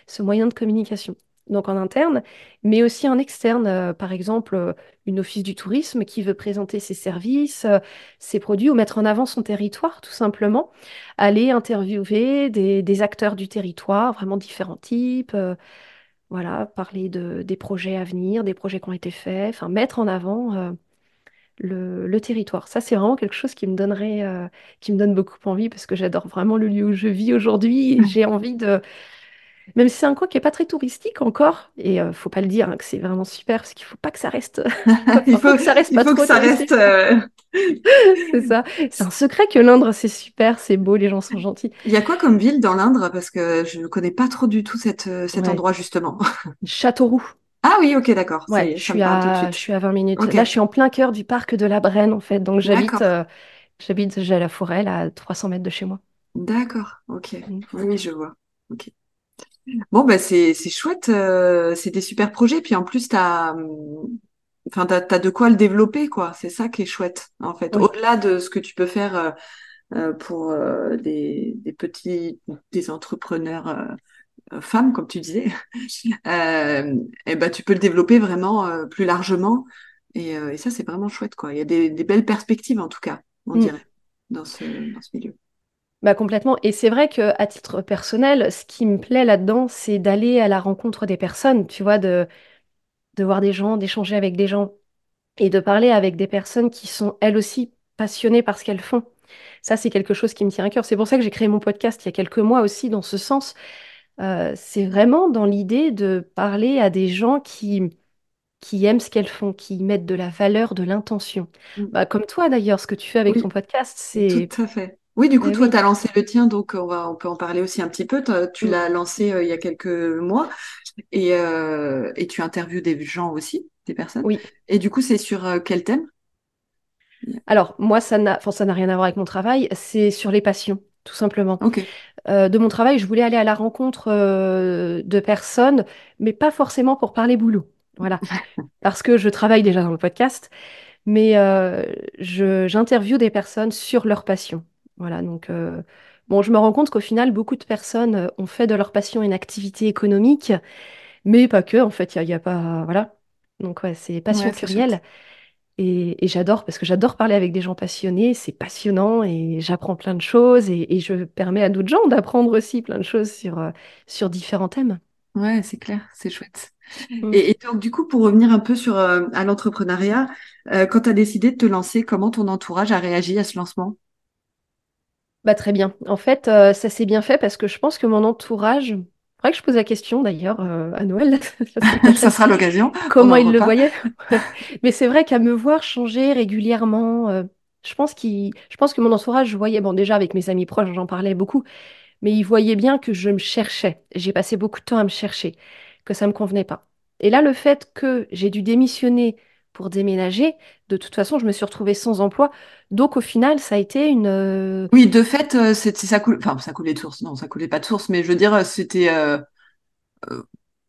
ce moyen de communication. Donc en interne, mais aussi en externe, euh, par exemple, euh, une office du tourisme qui veut présenter ses services, euh, ses produits ou mettre en avant son territoire, tout simplement. Aller interviewer des, des acteurs du territoire, vraiment différents types, voilà, parler de, des projets à venir, des projets qui ont été faits, enfin mettre en avant le, le territoire. Ça, c'est vraiment quelque chose qui me donnerait, qui me donne beaucoup envie parce que j'adore vraiment le lieu où je vis aujourd'hui. J'ai envie de, même si c'est un coin qui est pas très touristique encore, et euh, faut pas le dire hein, que c'est vraiment super parce qu'il faut pas que ça reste, Il faut que ça reste il pas faut que trop ça reste. euh, C'est ça. C'est un secret que l'Indre, c'est super, c'est beau, les gens sont gentils. Il y a quoi comme ville dans l'Indre? Parce que je ne connais pas trop du tout cette, euh, cet Ouais. endroit, justement. Châteauroux. Ah oui, ok, d'accord. Ouais, je suis parle tout de à, je suis à 20 minutes. Là, je suis en plein cœur du parc de la Brenne, en fait. Donc, j'habite euh, j'habite j'ai la forêt, là, à 300 mètres de chez moi. D'accord, ok. Mm. Oui, oui, je vois. Ok. Bon, bah, c'est, c'est chouette. euh, c'est des super projets. Puis en plus, t'as, enfin, t'as, t'as de quoi le développer, quoi. C'est ça qui est chouette, en fait. Oui, Au-delà de ce que tu peux faire euh, euh, pour euh, des, des petits, des entrepreneurs femmes, comme tu disais, et ben, tu peux le développer vraiment plus largement. Et, et ça, c'est vraiment chouette, quoi. Il y a des, des belles perspectives, en tout cas, on Mm. dirait, dans ce, dans ce milieu. Bah, complètement. Et c'est vrai que à titre personnel, ce qui me plaît là-dedans, c'est d'aller à la rencontre des personnes, tu vois, de, de voir des gens, d'échanger avec des gens et de parler avec des personnes qui sont elles aussi passionnées par ce qu'elles font. Ça, c'est quelque chose qui me tient à cœur. C'est pour ça que j'ai créé mon podcast il y a quelques mois aussi dans ce sens. Euh, c'est vraiment dans l'idée de parler à des gens qui, qui aiment ce qu'elles font, qui mettent de la valeur, de l'intention. Mm. Bah, comme toi d'ailleurs, ce que tu fais avec ton podcast, tout c'est... à fait. Oui, du coup, Eh toi, tu as lancé le tien, donc on va, on peut en parler aussi un petit peu. Tu Mm. l'as lancé euh, il y a quelques mois et, euh, et tu interviews des gens aussi, des personnes. oui. Et du coup, c'est sur euh, quel thème? Alors, moi, ça n'a, enfin, ça n'a rien à voir avec mon travail, c'est sur les passions, tout simplement. Ok, Euh, de mon travail, je voulais aller à la rencontre euh, de personnes, mais pas forcément pour parler boulot. Voilà. Parce que je travaille déjà dans le podcast, mais euh, je, j'interviewe des personnes sur leur passion. Voilà. Donc, euh, bon, je me rends compte qu'au final, beaucoup de personnes euh, ont fait de leur passion une activité économique, mais pas que, en fait, il n'y a, y a pas. Voilà. Donc, ouais, c'est passion ouais, plurielle. Et, et j'adore parce que j'adore parler avec des gens passionnés, c'est passionnant et j'apprends plein de choses et, et je permets à d'autres gens d'apprendre aussi plein de choses sur, euh, sur différents thèmes. Ouais, c'est clair, c'est chouette. Mm. Et, et donc, du coup, pour revenir un peu sur euh, à l'entrepreneuriat, quand tu as décidé de te lancer, comment ton entourage a réagi à ce lancement? Bah, très bien. En fait, euh, ça s'est bien fait parce que je pense que mon entourage, faudrait que je pose la question d'ailleurs euh, à Noël Ça sera l'occasion comment pendant le il le repas. voyait. Mais c'est vrai qu'à me voir changer régulièrement, euh, je pense je pense que mon entourage voyait, bon déjà avec mes amis proches, j'en parlais beaucoup, mais il voyait bien que je me cherchais. J'ai passé beaucoup de temps à me chercher, que ça me convenait pas. Et là, le fait que j'ai dû démissionner pour déménager, de toute façon, je me suis retrouvée sans emploi. Donc au final, ça a été une, euh, Oui, de fait, euh, c'est, ça coule, enfin, ça coulait de source. Non, ça coulait pas de source, mais je veux dire, c'était, euh,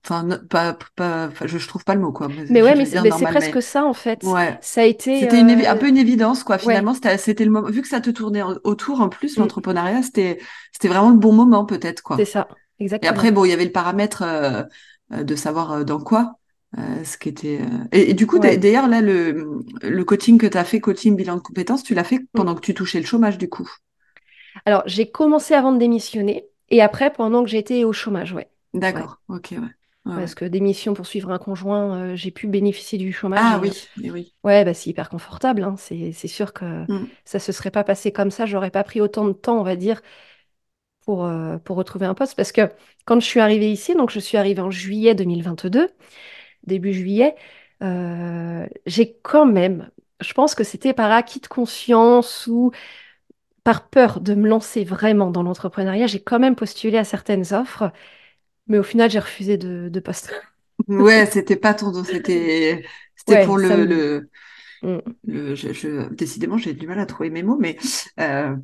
enfin, pas, pas, je, je trouve pas le mot, quoi. Mais ouais, mais c'est c'est presque ça en fait. ouais. Ça a été, C'était un peu une évidence, quoi. Finalement, c'était, c'était le moment, vu que ça te tournait autour, en plus, Mm, l'entrepreneuriat, c'était, c'était vraiment le bon moment, peut-être, c'est quoi. ça, Et après, exactement. bon, il y avait le paramètre euh, de savoir dans quoi, euh, ce qui était. euh, Et, et du coup, Ouais. d'ailleurs, là, le, le coaching que tu as fait, coaching bilan de compétences, tu l'as fait Mm. pendant que tu touchais le chômage, du coup? Alors, j'ai commencé avant de démissionner et après pendant que j'étais au chômage, ouais. Ouais. D'accord. Ok, ouais. Parce que démission pour suivre un conjoint, euh, j'ai pu bénéficier du chômage. Ah et, oui, oui. ouais, bah, c'est hyper confortable. hein. C'est, c'est sûr que Mm. ça se serait pas passé comme ça. J'aurais pas pris autant de temps, on va dire, pour, euh, pour retrouver un poste. Parce que quand je suis arrivée ici, donc je suis arrivée en juillet 2022, début juillet, euh, j'ai quand même, je pense que c'était par acquis de conscience ou par peur de me lancer vraiment dans l'entrepreneuriat, j'ai quand même postulé à certaines offres, mais au final, j'ai refusé de, de poste. Ouais, c'était pas ton dos, c'était Ouais, pour le me... le, Mm, le je, je- décidément j'ai du mal à trouver mes mots, mais euh,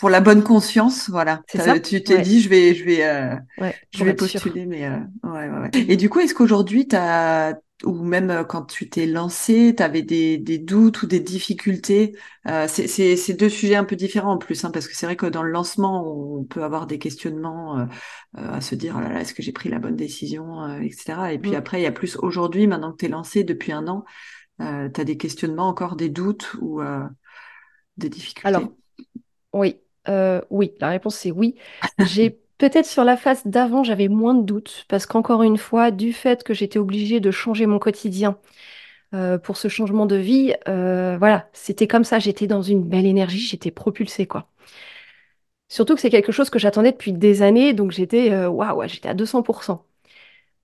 pour la bonne conscience, voilà. Ça? tu t'es Ouais, dit je vais je vais euh, ouais, je vais sûr. postuler, mais euh, ouais, ouais, ouais. Et du coup, est-ce qu'aujourd'hui t'as ou même euh, quand tu t'es lancé, t'avais des des doutes ou des difficultés? Euh, c'est c'est c'est deux sujets un peu différents en plus, hein, parce que c'est vrai que dans le lancement, on peut avoir des questionnements euh, euh, à se dire, oh là là, est-ce que j'ai pris la bonne décision, euh, etc. Et puis Mm. après, il y a plus aujourd'hui, maintenant que tu es lancé depuis un an, euh, tu as des questionnements, encore des doutes ou euh, des difficultés? Alors, oui, euh, oui, la réponse c'est oui. J'ai peut-être sur la phase d'avant, j'avais moins de doutes, parce qu'encore une fois, du fait que j'étais obligée de changer mon quotidien euh, pour ce changement de vie, euh, voilà, c'était comme ça, j'étais dans une belle énergie, j'étais propulsée, quoi. Surtout que c'est quelque chose que j'attendais depuis des années, donc j'étais waouh, j'étais à 200%.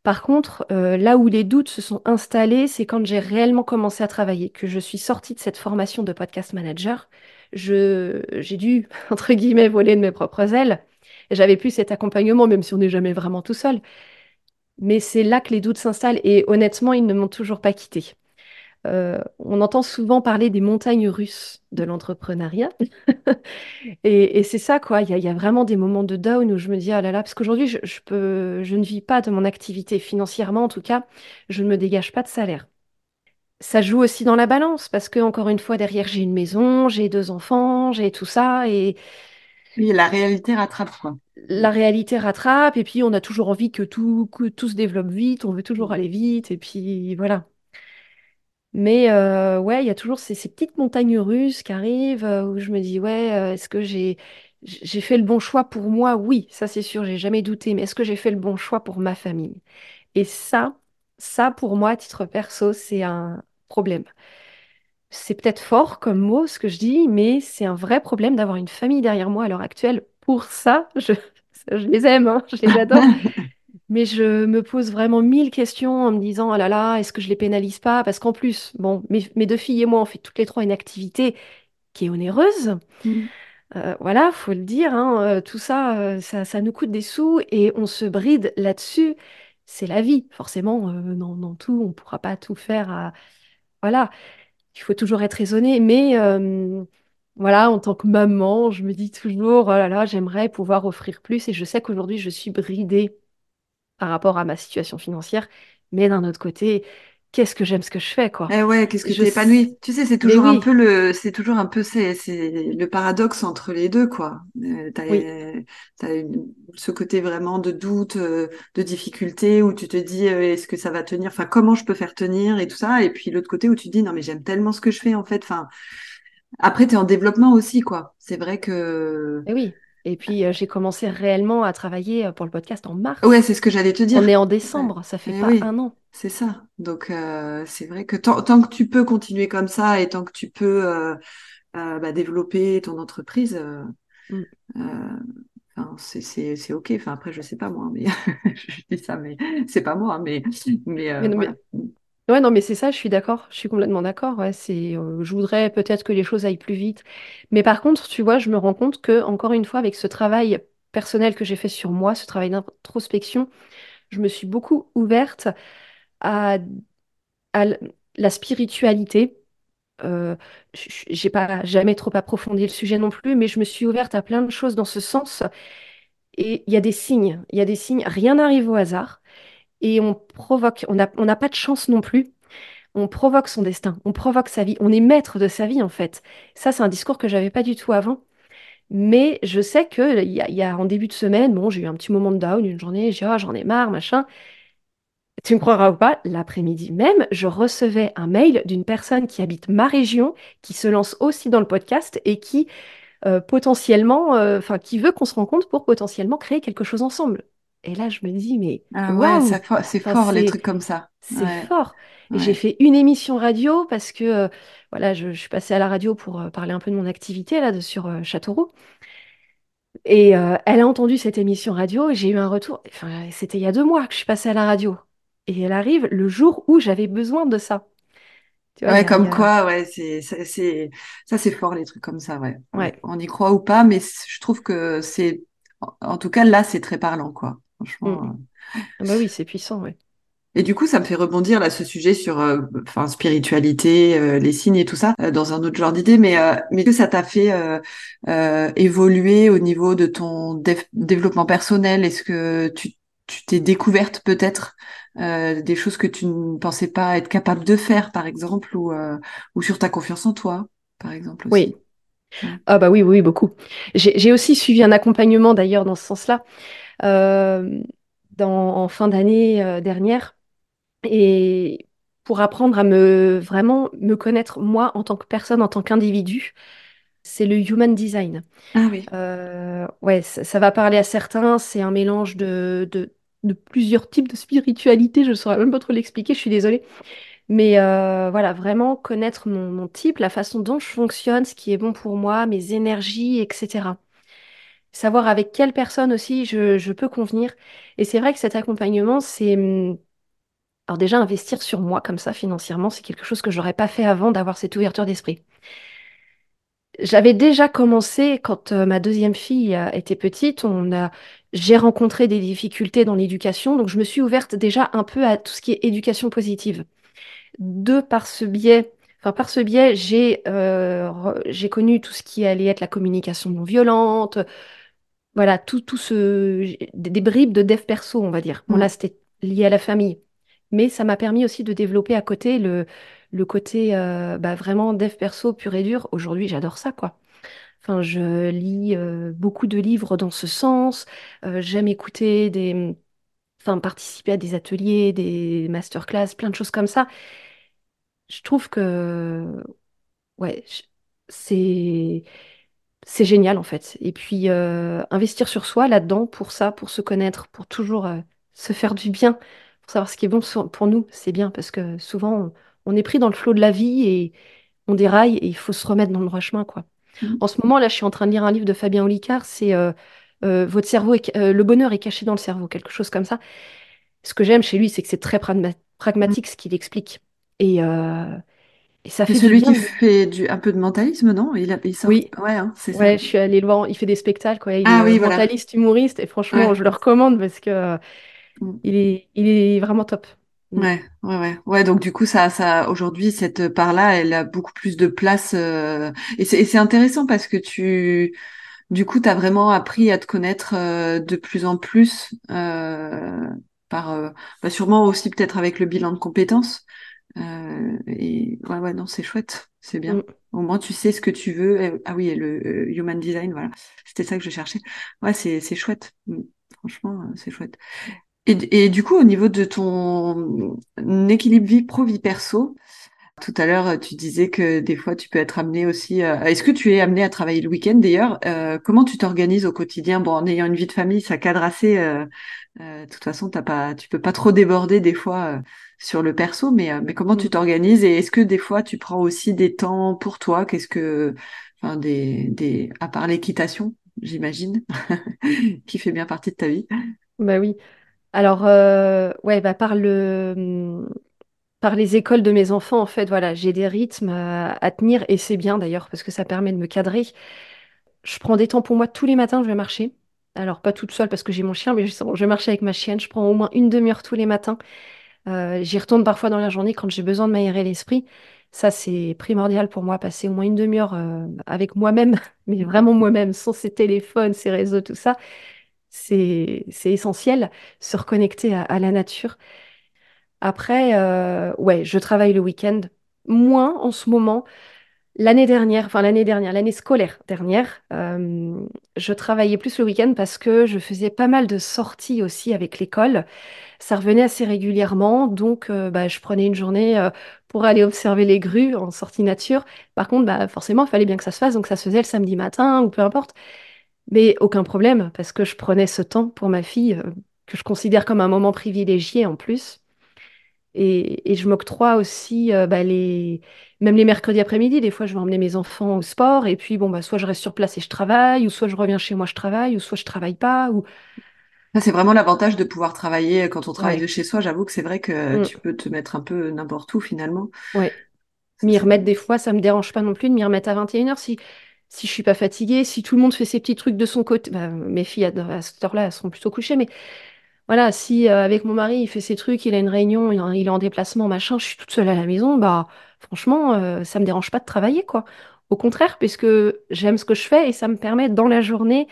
Par contre, là où les doutes se sont installés, c'est quand j'ai réellement commencé à travailler, que je suis sortie de cette formation de podcast manager. J'ai dû, entre guillemets, voler de mes propres ailes. J'avais plus cet accompagnement, même si on n'est jamais vraiment tout seul. Mais c'est là que les doutes s'installent et honnêtement, ils ne m'ont toujours pas quitté. Euh, on entend souvent parler des montagnes russes de l'entrepreneuriat. Et, c'est ça, quoi. Il y a, vraiment des moments de down où je me dis, ah là là, parce qu'aujourd'hui, je ne vis pas de mon activité financièrement, en tout cas, je ne me dégage pas de salaire. Ça joue aussi dans la balance, parce que, encore une fois, derrière, j'ai une maison, j'ai deux enfants, j'ai tout ça, et Oui, la réalité rattrape, quoi. la réalité rattrape, et puis on a toujours envie que tout, que tout se développe vite, on veut toujours aller vite, et puis voilà. Mais euh, ouais, il y a toujours ces, ces petites montagnes russes qui arrivent euh, où je me dis, ouais, euh, est-ce que j'ai j'ai fait le bon choix pour moi? Oui, ça c'est sûr, j'ai jamais douté, mais est-ce que j'ai fait le bon choix pour ma famille? Et ça, ça pour moi, à titre perso, c'est un problème. C'est peut-être fort comme mot ce que je dis, mais c'est un vrai problème d'avoir une famille derrière moi à l'heure actuelle. Pour ça, je, je les aime, hein, je les adore. Mais je me pose vraiment mille questions en me disant, oh là là, est-ce que je les pénalise pas? Parce qu'en plus, bon, mes, mes deux filles et moi, on fait toutes les trois une activité qui est onéreuse. Mm. Euh, voilà, faut le dire, hein, euh, tout ça, euh, ça, ça nous coûte des sous et on se bride là-dessus. C'est la vie, forcément, euh, dans, tout, on ne pourra pas tout faire. Voilà, il faut toujours être raisonné, mais euh, voilà, en tant que maman, je me dis toujours, oh là là, j'aimerais pouvoir offrir plus et je sais qu'aujourd'hui, je suis bridée par rapport à ma situation financière. Mais d'un autre côté, qu'est-ce que j'aime ce que je fais, quoi. Eh ouais, qu'est-ce que Je... t'es épanoui? Tu sais, c'est toujours un peu le, c'est toujours un peu, c'est, c'est le paradoxe entre les deux, quoi. Euh, t'as, oui, t'as une- ce côté vraiment de doute, euh, de difficulté, où tu te dis, euh, est-ce que ça va tenir? Enfin, comment je peux faire tenir et tout ça? Et puis l'autre côté où tu te dis, non, mais j'aime tellement ce que je fais, en fait. Enfin, après, t'es en développement aussi, quoi. C'est vrai que, et oui. Et puis, euh, j'ai commencé réellement à travailler euh, pour le podcast en ouais, mars. c'est ce que j'allais te On dire. est en Ouais. décembre, ça fait Eh pas oui, un an. C'est ça. Donc, euh, c'est vrai que tant, tant que tu peux continuer comme ça et tant que tu peux, euh, euh, bah, développer ton entreprise, Mm. c'est c'est c'est ok. Enfin après je sais pas moi, mais je dis ça, mais c'est pas moi, mais mais Mais non, voilà. mais, ouais, non, mais c'est ça, je suis d'accord. Je suis complètement d'accord. Ouais, c'est, euh, je voudrais peut-être que les choses aillent plus vite. Mais par contre, tu vois, je me rends compte que, encore une fois, avec ce travail personnel que j'ai fait sur moi, ce travail d'introspection, je me suis beaucoup ouverte à, la spiritualité. Euh, j'ai pas jamais trop approfondi le sujet non plus, mais je me suis ouverte à plein de choses dans ce sens. Et il y a des signes, il y a des signes. Rien n'arrive au hasard. Et on provoque, on n'a on pas de chance non plus. On provoque son destin, on provoque sa vie, on est maître de sa vie en fait. Ça, c'est un discours que j'avais pas du tout avant. Mais je sais que il y a, en début de semaine, bon, j'ai eu un petit moment de down, une journée, j'ai ah, j'en ai marre, machin. Tu me croiras ou pas, l'après-midi même, je recevais un mail d'une personne qui habite ma région, qui se lance aussi dans le podcast et qui euh, potentiellement, euh, enfin, qui veut qu'on se rencontre pour potentiellement créer quelque chose ensemble. Et là, je me dis, mais Ah ouais, c'est fort les trucs comme ça. c'est Ouais, fort. Et j'ai fait une émission radio parce que euh, voilà, je, je suis passée à la radio pour parler un peu de mon activité là de, sur Châteauroux. Et elle a entendu cette émission radio et j'ai eu un retour. Enfin, c'était il y a deux mois que je suis passée à la radio. Et elle arrive le jour où j'avais besoin de ça. Tu vois, Ouais, a, comme a- quoi, ouais, c'est, c'est, c'est- ça, c'est fort les trucs comme ça, ouais, ouais. On y croit ou pas, mais je trouve que c'est, en tout cas, là, c'est très parlant, quoi. Mm. Franchement. euh. Ah Bah oui, c'est puissant, ouais. Et du coup, ça me fait rebondir là, ce sujet sur, euh, enfin, spiritualité, euh, les signes et tout ça, euh, dans un autre genre d'idée, mais, euh, mais que ça t'a fait euh, euh, évoluer au niveau de ton dév- développement personnel? Est-ce que tu, tu t'es découverte peut-être euh, des choses que tu ne pensais pas être capable de faire, par exemple, ou, euh, ou sur ta confiance en toi, par exemple Oui. Ouais. Ah bah oui, oui, beaucoup. J'ai aussi suivi un accompagnement d'ailleurs dans ce sens-là euh, en fin d'année dernière et pour apprendre à me vraiment me connaître moi en tant que personne, en tant qu'individu, c'est le human design. Ah oui. Euh, ouais, ça, ça va parler à certains, c'est un mélange de, de, de plusieurs types de spiritualité, je ne saurais même pas trop l'expliquer, je suis désolée. Mais euh, voilà, vraiment connaître mon, type, la façon dont je fonctionne, ce qui est bon pour moi, mes énergies, etc. Savoir avec quelle personne aussi je, je peux convenir. Et c'est vrai que cet accompagnement, c'est... hum, Alors déjà, investir sur moi comme ça financièrement, c'est quelque chose que j'aurais pas fait avant d'avoir cette ouverture d'esprit. J'avais déjà commencé quand euh, ma deuxième fille euh, était petite. On a, j'ai rencontré des difficultés dans l'éducation, donc je me suis ouverte déjà un peu à tout ce qui est éducation positive. De par ce biais, enfin par ce biais, j'ai euh, j'ai connu tout ce qui allait être la communication non violente, voilà, tout, tout ce des, bribes de dev perso, on va dire. Bon là, c'était lié à la famille, mais ça m'a permis aussi de développer à côté le le côté euh, bah, vraiment dev perso pur et dur. Aujourd'hui, j'adore ça, quoi. Enfin, je lis euh, beaucoup de livres dans ce sens. Euh, j'aime écouter des, enfin, participer à des ateliers, des masterclass, plein de choses comme ça. Je trouve que, ouais, c'est, c'est génial en fait. Et puis, euh, investir sur soi là-dedans, pour ça, pour se connaître, pour toujours se faire du bien, pour savoir ce qui est bon pour nous, c'est bien parce que souvent, on, on est pris dans le flot de la vie et on déraille et il faut se remettre dans le droit chemin, quoi. Mm. En ce moment, là, je suis en train de lire un livre de Fabien Olicard, c'est euh, euh, Votre cerveau est euh, Le bonheur est caché dans le cerveau, quelque chose comme ça. Ce que j'aime chez lui, c'est que c'est très pragma- Mm. pragmatique ce qu'il explique. Et, et ça fait celui qui de... fait du, un peu de mentalisme, non? Il a, il sort, Oui, ouais, hein, c'est ça. ouais, je suis allée le voir, il fait des spectacles, quoi. Il est Ah euh, oui, voilà. mentaliste, humoriste, et franchement, Ouais. je le recommande parce que Mm. il est, il est vraiment top. Mm. Ouais, ouais, ouais, ouais. Donc du coup, ça, ça, aujourd'hui, cette part-là, elle a beaucoup plus de place. euh, et c'est, et c'est intéressant parce que tu, du coup, t'as vraiment appris à te connaître euh, de plus en plus euh, par, euh, bah, sûrement aussi peut-être avec le bilan de compétences. Euh, et ouais, ouais, non, c'est chouette, c'est bien. Mm. Au moins, tu sais ce que tu veux. Et- ah oui, et le euh, human design, voilà, c'était ça que je cherchais. Ouais, c'est, c'est chouette. Mm. Franchement, euh, c'est chouette. Et, et du coup, au niveau de ton équilibre vie pro-vie perso, tout à l'heure, tu disais que des fois, tu peux être amené aussi. euh, Est-ce que tu es amené à travailler le week-end d'ailleurs? Euh, comment tu t'organises au quotidien? Bon, en ayant une vie de famille, ça cadre assez. euh, euh, de toute façon, t'as pas, tu peux pas trop déborder des fois sur le perso, mais, mais comment tu Mm. t'organises? Et est-ce que des fois, tu prends aussi des temps pour toi? Qu'est-ce que, enfin, des, des, à part l'équitation, j'imagine, qui fait bien partie de ta vie. Bah oui. Alors, euh, ouais, bah hum, par les écoles de mes enfants, en fait, voilà, j'ai des rythmes à, à tenir et c'est bien d'ailleurs parce que ça permet de me cadrer. Je prends des temps pour moi tous les matins, je vais marcher. Alors, pas toute seule parce que j'ai mon chien, mais je, je vais marcher avec ma chienne. Je prends au moins une demi-heure tous les matins. Euh, j'y retourne parfois dans la journée quand j'ai besoin de m'aérer l'esprit. Ça, c'est primordial pour moi, passer au moins une demi-heure euh, avec moi-même, mais vraiment moi-même, sans ces téléphones, ces réseaux, tout ça. C'est, essentiel, se reconnecter à, à la nature. Après, euh, ouais, je travaille le week-end, moins en ce moment. L'année dernière, enfin l'année dernière, l'année scolaire dernière, euh, je travaillais plus le week-end parce que je faisais pas mal de sorties aussi avec l'école. Ça revenait assez régulièrement, donc euh, bah, je prenais une journée euh, pour aller observer les grues en sortie nature. Par contre, bah, forcément, il fallait bien que ça se fasse, donc ça se faisait le samedi matin ou peu importe. Mais aucun problème, parce que je prenais ce temps pour ma fille. euh, que je considère comme un moment privilégié en plus. Et, et je m'octroie aussi euh, bah, les... même les mercredis après-midi. Des fois, je vais emmener mes enfants au sport. Et puis, bon, bah, soit je reste sur place et je travaille, ou soit je reviens chez moi, je travaille, ou soit je travaille pas. Ou... C'est vraiment l'avantage de pouvoir travailler quand on travaille Ouais. de chez soi. J'avoue que c'est vrai que Mm. tu peux te mettre un peu n'importe où finalement. Ouais. Ça, M'y remettre des fois, ça me dérange pas non plus de m'y remettre à 21h si, si je suis pas fatiguée, si tout le monde fait ses petits trucs de son côté. Bah, mes filles, à, cette heure-là, elles sont plutôt couchées, mais voilà, si euh, avec mon mari, il fait ses trucs, il a une réunion, il, est en déplacement, machin, je suis toute seule à la maison, bah franchement, euh, ça me dérange pas de travailler, quoi. Au contraire, puisque j'aime ce que je fais et ça me permet dans la journée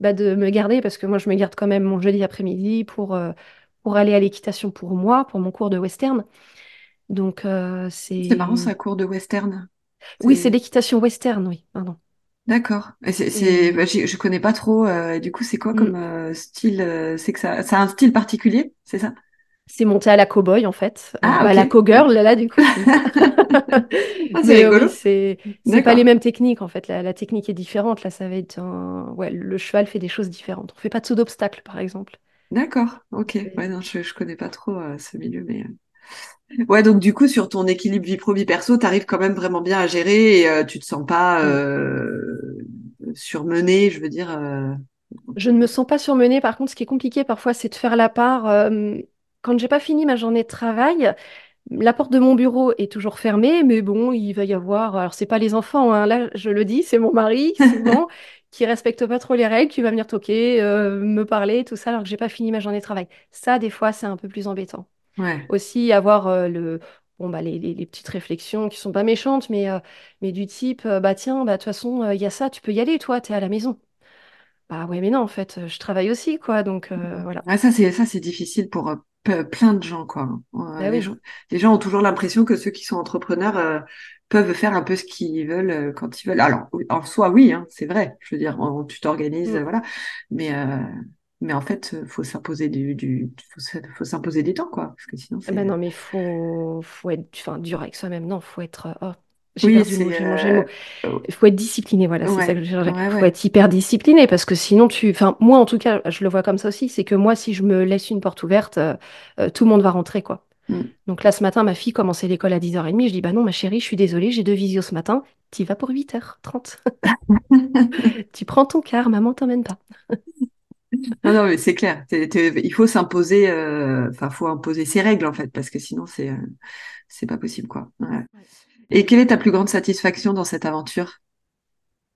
bah, de me garder, parce que moi, je me garde quand même mon jeudi après-midi pour, euh, pour aller à l'équitation pour moi, pour mon cours de western. Donc, euh, C'est marrant, c'est... ça, cours de western. Oui, c'est C'est l'équitation western, oui, pardon. D'accord. Et c'est, c'est, bah, je connais pas trop. euh, du coup, c'est quoi Mm. comme euh, style euh, C'est que ça, ça a un style particulier, c'est ça? C'est monté à la cow-boy, en fait. Ah, ok. la cowgirl, là, là, du coup. Ah, c'est Mais rigolo. oui, c'est c'est pas les mêmes techniques, en fait. La, la technique est différente. Là, ça va être un... Ouais, le cheval fait des choses différentes. On fait pas de saut d'obstacle, par exemple. D'accord. Ok. Ouais, non, je, je connais pas trop euh, ce milieu, mais ouais. Donc du coup, sur ton équilibre vie pro vie perso, t'arrives quand même vraiment bien à gérer et euh, tu te sens pas euh, surmené, je veux dire. euh, Je ne me sens pas surmenée. Par contre, ce qui est compliqué parfois, c'est de faire la part. euh, Quand j'ai pas fini ma journée de travail, la porte de mon bureau est toujours fermée, mais bon, il va y avoir. Alors, c'est pas les enfants, hein, là, je le dis, c'est mon mari, souvent, qui respecte pas trop les règles, qui va venir toquer, me parler, tout ça, alors que j'ai pas fini ma journée de travail. Ça, des fois, c'est un peu plus embêtant. Ouais. Aussi, avoir euh, le. Bon, bah, les, les- les petites réflexions qui sont pas méchantes, mais, euh, mais du type, euh, bah tiens, bah, de toute façon, il y a ça, tu peux y aller, toi, t'es à la maison. Bah ouais, mais non, en fait, je travaille aussi, quoi. Donc euh, voilà. Ouais, ça c'est ça c'est difficile pour plein de gens quoi. Bah les oui. gens, les gens ont toujours l'impression que ceux qui sont entrepreneurs peuvent faire un peu ce qu'ils veulent quand ils veulent. Alors en soi oui, hein, c'est vrai. Je veux dire, on- tu t'organises, Mm. euh, voilà. Mais euh, mais en fait, euh, faut s'imposer du, du faut, faut s'imposer des temps quoi, parce que sinon Ah Bah non, mais faut, faut être enfin, dur avec soi-même. Non, faut être. euh, Oh, j'ai oui euh, faut être discipliné, voilà, c'est ça ouais que je cherchais. ouais faut ouais être hyper discipliné parce que sinon tu. Enfin, moi en tout cas, je le vois comme ça aussi, c'est que moi, si je me laisse une porte ouverte, euh, euh, tout le monde va rentrer, quoi. Mm. Donc là, ce matin, ma fille commençait l'école à 10h30. Je dis, bah non, ma chérie, je suis désolée, j'ai deux visios ce matin. Tu vas pour 8h30. tu prends ton car, maman t'emmène pas. Non, non, mais c'est clair. Il faut s'imposer, euh, enfin, faut imposer ses règles en fait, parce que sinon c'est, euh, c'est pas possible quoi. Ouais. Et quelle est ta plus grande satisfaction dans cette aventure?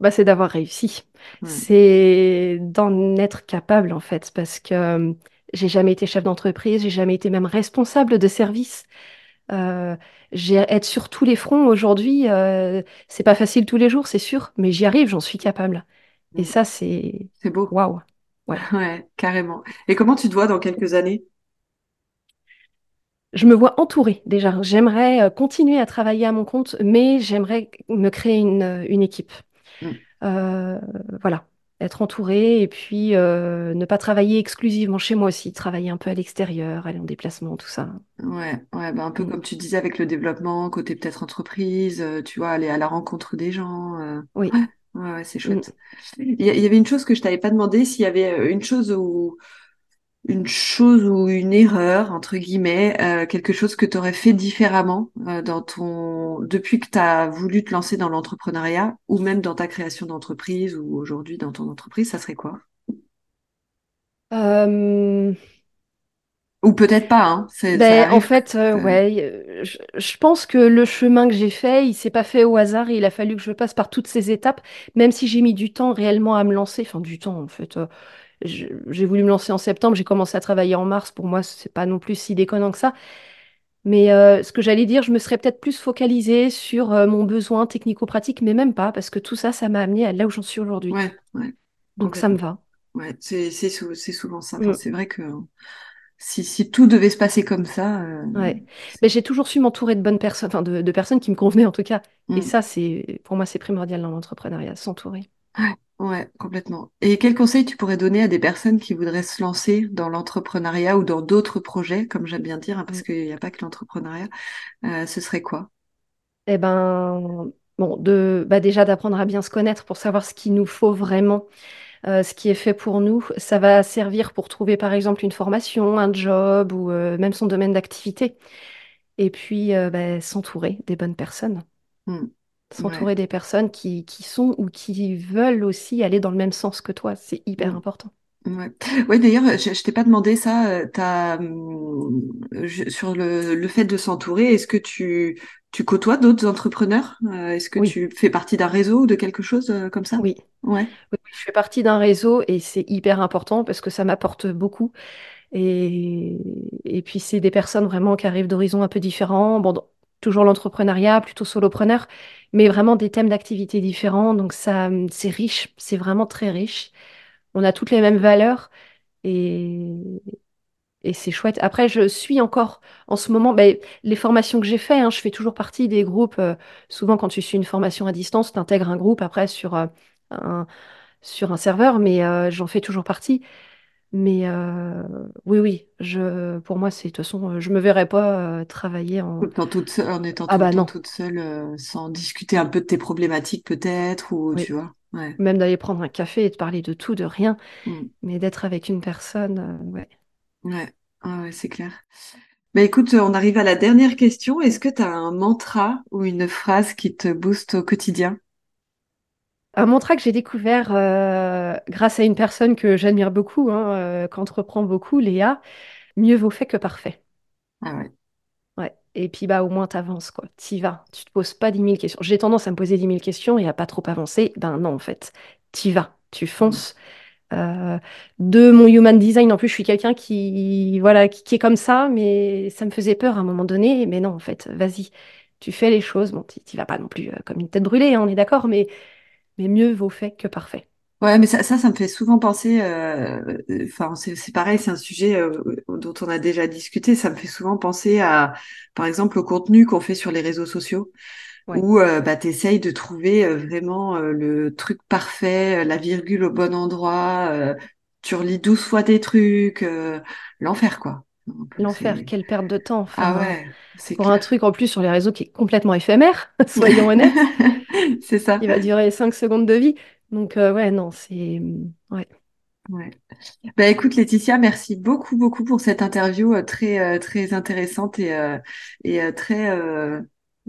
Bah, c'est d'avoir réussi. Ouais. C'est d'en être capable, en fait, parce que euh, j'ai jamais été chef d'entreprise, j'ai jamais été même responsable de service. Euh, j'ai être sur tous les fronts aujourd'hui, euh, c'est pas facile tous les jours, c'est sûr, mais j'y arrive, j'en suis capable. Et ça, c'est C'est beau. waouh. Ouais. Ouais, carrément. Et comment tu te vois dans quelques années? Je me vois entourée déjà. J'aimerais euh, continuer à travailler à mon compte, mais j'aimerais me créer une, euh, une équipe. Mm. Euh, voilà, être entourée et puis euh, ne pas travailler exclusivement chez moi aussi, travailler un peu à l'extérieur, aller en déplacement, tout ça. Ouais, ouais, bah un peu Mm. comme tu disais avec le développement, côté peut-être entreprise, tu vois, aller à la rencontre des gens. euh, Oui. Ouais, ouais, ouais, c'est Mm. chouette. Il y, avait une chose que je t'avais pas demandé, s'il y avait euh, une chose où une chose ou une erreur, entre guillemets, euh, quelque chose que tu aurais fait différemment euh, dans ton depuis que tu as voulu te lancer dans l'entrepreneuriat ou même dans ta création d'entreprise ou aujourd'hui dans ton entreprise, ça serait quoi? Euh, Ou peut-être pas, hein, ben, en fait, euh, euh, ouais, euh, je, je pense que le chemin que j'ai fait, il s'est pas fait au hasard et il a fallu que je passe par toutes ces étapes, même si j'ai mis du temps réellement à me lancer, enfin du temps en fait. euh, j'ai voulu me lancer en septembre, j'ai commencé à travailler en mars. Pour moi, c'est pas non plus si déconnant que ça. Mais euh, ce que j'allais dire, je me serais peut-être plus focalisée sur mon besoin technico-pratique, mais même pas, parce que tout ça, ça m'a amené à là où j'en suis aujourd'hui. ouais, ouais, Donc ça me va. Ouais, c'est c'est sou- c'est souvent ça. Enfin, Mm, c'est vrai que si si tout devait se passer comme ça, euh, ouais. Mais j'ai toujours su m'entourer de bonnes personnes, enfin de, de personnes qui me convenaient en tout cas. Et mm, ça, c'est pour moi, c'est primordial dans l'entrepreneuriat, s'entourer. ouais, ouais, complètement. Et quel conseil tu pourrais donner à des personnes qui voudraient se lancer dans l'entrepreneuriat ou dans d'autres projets, comme j'aime bien dire, hein, parce Mm. qu'il n'y a pas que l'entrepreneuriat, euh, ce serait quoi? Eh ben, bon, de, bah déjà d'apprendre à bien se connaître pour savoir ce qu'il nous faut vraiment. Euh, ce qui est fait pour nous, ça va servir pour trouver par exemple une formation, un job ou euh, même son domaine d'activité. Et puis euh, bah, s'entourer des bonnes personnes. Hmm. S'entourer des personnes qui, qui sont ou qui veulent aussi aller dans le même sens que toi. C'est hyper Hmm. important. Ouais. Ouais, d'ailleurs, je, je t'ai pas demandé ça. euh, T'as, hum, je- sur le, le fait de s'entourer, est-ce que tu, tu côtoies d'autres entrepreneurs? Euh, est-ce que Oui, tu fais partie d'un réseau ou de quelque chose euh, comme ça? oui. Ouais. Oui, oui, je fais partie d'un réseau et c'est hyper important parce que ça m'apporte beaucoup. Et, et puis, c'est des personnes vraiment qui arrivent d'horizons un peu différents. Bon, dans- toujours l'entrepreneuriat, plutôt solopreneur, mais vraiment des thèmes d'activité différents. Donc, ça, c'est riche, c'est vraiment très riche. On a toutes les mêmes valeurs et, et c'est chouette. Après, je suis encore en ce moment, ben, les formations que j'ai fait, hein, je fais toujours partie des groupes. euh, souvent, quand tu suis une formation à distance, tu intègres un groupe après sur, euh, un, sur un serveur, mais euh, j'en fais toujours partie. Mais oui, oui, je, pour moi, c'est de toute façon, je me verrais pas travailler Tout en. toute en étant Ah tout le bah temps non, toute seule, sans discuter un peu de tes problématiques peut-être, ou oui. tu vois? Ouais. Même d'aller prendre un café et de parler de tout, de rien, Hmm. mais d'être avec une personne, euh, ouais. Ouais. Ouais, ouais, c'est clair. Bah écoute, on arrive à la dernière question. Est-ce que tu as un mantra ou une phrase qui te booste au quotidien? Un mantra que j'ai découvert euh, grâce à une personne que j'admire beaucoup, hein, euh, qu'entreprend beaucoup, Léa, mieux vaut fait que parfait. Ah ouais. Et puis bah au moins t'avances quoi. T'y vas. Tu te poses pas dix mille questions. J'ai tendance à me poser dix mille questions et à pas trop avancer. Ben non en fait. T'y vas. Tu fonces. Euh, de mon human design en plus je suis quelqu'un qui voilà qui, est comme ça mais ça me faisait peur à un moment donné. Mais non en fait vas-y. Tu fais les choses. Bon t'y vas pas non plus euh, comme une tête brûlée hein, on est d'accord. Mais mais mieux vaut fait que parfait. Ouais, mais ça, ça, ça me fait souvent penser. euh, euh, Enfin, c'est c'est pareil, c'est un sujet euh, dont on a déjà discuté. Ça me fait souvent penser à, par exemple, au contenu qu'on fait sur les réseaux sociaux, Ouais. où euh, bah, t'essayes de trouver euh, vraiment euh, le truc parfait, la virgule au bon endroit. euh, tu relis douze fois tes trucs, euh, l'enfer, quoi. L'enfer. c'est Quelle perte de temps. ah Enfin ouais, c'est pour un truc en plus sur les réseaux qui est complètement éphémère. Soyons honnêtes. C'est ça. Il va durer 5 secondes de vie. Donc, euh, ouais, non, c'est. Ouais. Ouais. Bah écoute Laetitia, merci beaucoup beaucoup pour cette interview euh, très euh, très intéressante et euh, et très euh,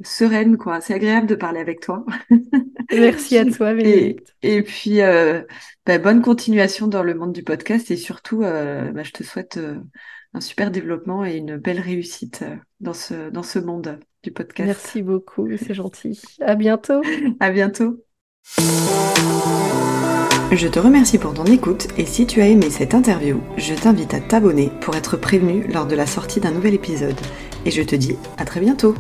sereine quoi. C'est agréable de parler avec toi. Merci à toi, Et Bénédicte. et puis euh, bah, bonne continuation dans le monde du podcast et surtout bah, je te souhaite un super développement et une belle réussite dans ce dans ce monde du podcast. Merci beaucoup, c'est gentil. À bientôt. À bientôt. Je te remercie pour ton écoute et si tu as aimé cette interview, je t'invite à t'abonner pour être prévenu lors de la sortie d'un nouvel épisode. Et je te dis à très bientôt.